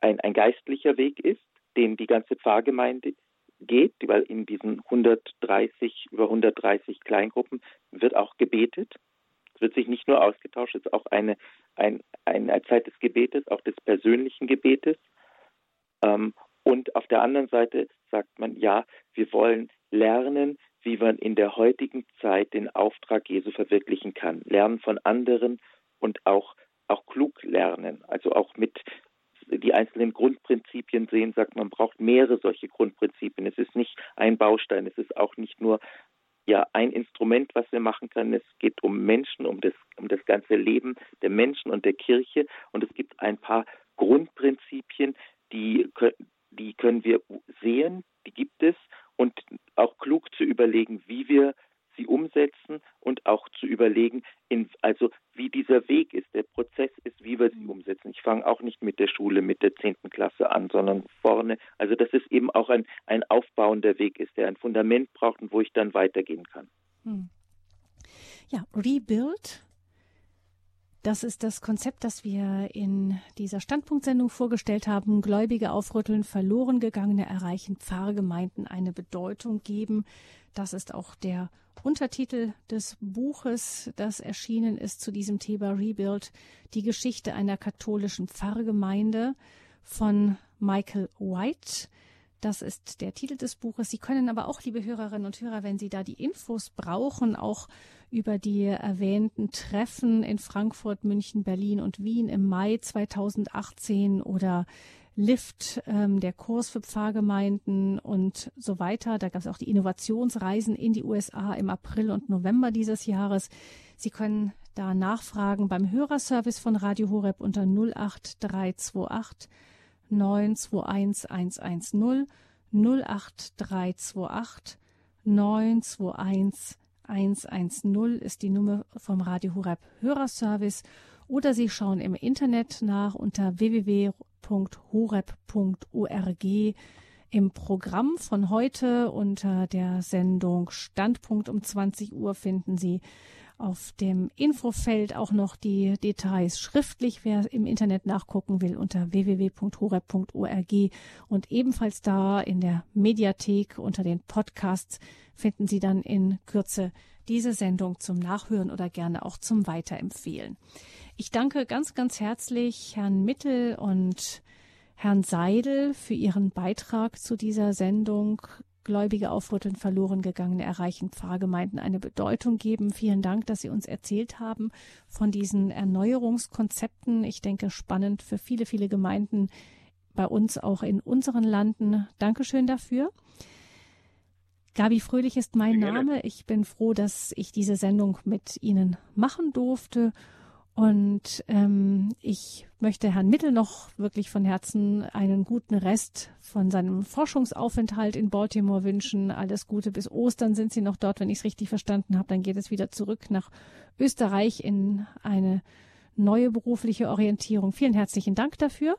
C: ein, ein geistlicher Weg ist, den die ganze Pfarrgemeinde geht, weil in diesen 130, über 130 Kleingruppen wird auch gebetet. Es wird sich nicht nur ausgetauscht, es ist auch eine, ein, eine Zeit des Gebetes, auch des persönlichen Gebetes. Ähm, und auf der anderen Seite sagt man, ja, wir wollen lernen, wie man in der heutigen Zeit den Auftrag Jesu verwirklichen kann. Lernen von anderen und auch, auch klug lernen. Also auch mit die einzelnen Grundprinzipien sehen, sagt man, braucht mehrere solche Grundprinzipien. Es ist nicht ein Baustein, es ist auch nicht nur ja ein Instrument, was wir machen können. Es geht um Menschen, um das, um das ganze Leben der Menschen und der Kirche. Und es gibt ein paar Grundprinzipien, die, die können wir sehen, die gibt es und auch klug zu überlegen, wie wir sie umsetzen und auch zu überlegen, in, also wie dieser Weg ist, der Prozess ist, wie wir sie mhm. umsetzen. Ich fange auch nicht mit der Schule, mit der zehnten Klasse an, sondern vorne. Also dass es eben auch ein, ein aufbauender Weg ist, der ein Fundament braucht und wo ich dann weitergehen kann. Hm.
A: Ja, Rebuild das ist das Konzept, das wir in dieser Standpunktsendung vorgestellt haben. Gläubige aufrütteln, verloren gegangene erreichen, Pfarrgemeinden eine Bedeutung geben. Das ist auch der Untertitel des Buches, das erschienen ist zu diesem Thema Rebuild, die Geschichte einer katholischen Pfarrgemeinde von Michael White. Das ist der Titel des Buches. Sie können aber auch, liebe Hörerinnen und Hörer, wenn Sie da die Infos brauchen, auch über die erwähnten Treffen in Frankfurt, München, Berlin und Wien im Mai 2018 oder Lift, ähm, der Kurs für Pfarrgemeinden und so weiter. Da gab es auch die Innovationsreisen in die USA im April und November dieses Jahres. Sie können da nachfragen beim Hörerservice von Radio Horeb unter 08328 921 110 08328 921 110 ist die Nummer vom Radio Horeb Hörerservice oder Sie schauen im Internet nach unter www.horeb.org im Programm von heute unter der Sendung Standpunkt um 20 Uhr finden Sie auf dem Infofeld auch noch die Details schriftlich, wer im Internet nachgucken will, unter www.horeb.org und ebenfalls da in der Mediathek unter den Podcasts finden Sie dann in Kürze diese Sendung zum Nachhören oder gerne auch zum Weiterempfehlen. Ich danke ganz, ganz herzlich Herrn Mittel und Herrn Seidel für Ihren Beitrag zu dieser Sendung. Gläubige aufrütteln, verloren gegangene erreichen, Pfarrgemeinden eine Bedeutung geben. Vielen Dank, dass Sie uns erzählt haben von diesen Erneuerungskonzepten. Ich denke, spannend für viele, viele Gemeinden bei uns auch in unseren Landen. Dankeschön dafür. Gabi Fröhlich ist mein Name. Ich bin froh, dass ich diese Sendung mit Ihnen machen durfte und ähm, ich möchte Herrn Mittel noch wirklich von Herzen einen guten Rest von seinem Forschungsaufenthalt in Baltimore wünschen. Alles Gute bis Ostern sind Sie noch dort, wenn ich es richtig verstanden habe. Dann geht es wieder zurück nach Österreich in eine neue berufliche Orientierung. Vielen herzlichen Dank dafür.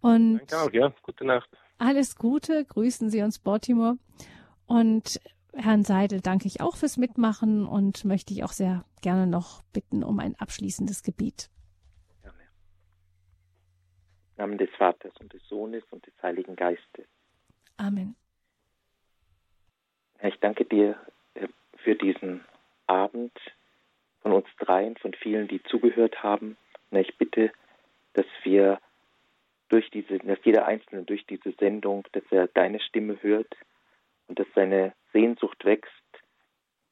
A: Und
B: Danke auch, ja. Gute Nacht.
A: Alles Gute. Grüßen Sie uns Baltimore. Und Herrn Seidel danke ich auch fürs Mitmachen und möchte ich auch sehr gerne noch bitten um ein abschließendes Gebet. Gerne.
C: Im Namen des Vaters und des Sohnes und des Heiligen Geistes.
A: Amen.
C: Herr, ich danke dir äh, für diesen Abend von uns dreien, von vielen, die zugehört haben. Ich bitte, dass wir durch diese, dass jeder Einzelne durch diese Sendung, dass er deine Stimme hört und dass seine Sehnsucht wächst,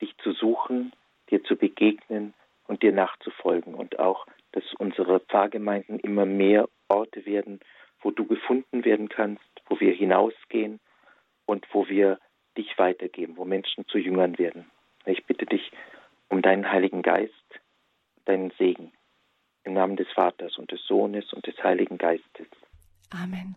C: dich zu suchen, dir zu begegnen und dir nachzufolgen und auch, dass unsere Pfarrgemeinden immer mehr Orte werden, wo du gefunden werden kannst, wo wir hinausgehen und wo wir dich weitergeben, wo Menschen zu Jüngern werden. Ich bitte dich um deinen Heiligen Geist, deinen Segen. Im Namen des Vaters und des Sohnes und des Heiligen Geistes.
A: Amen.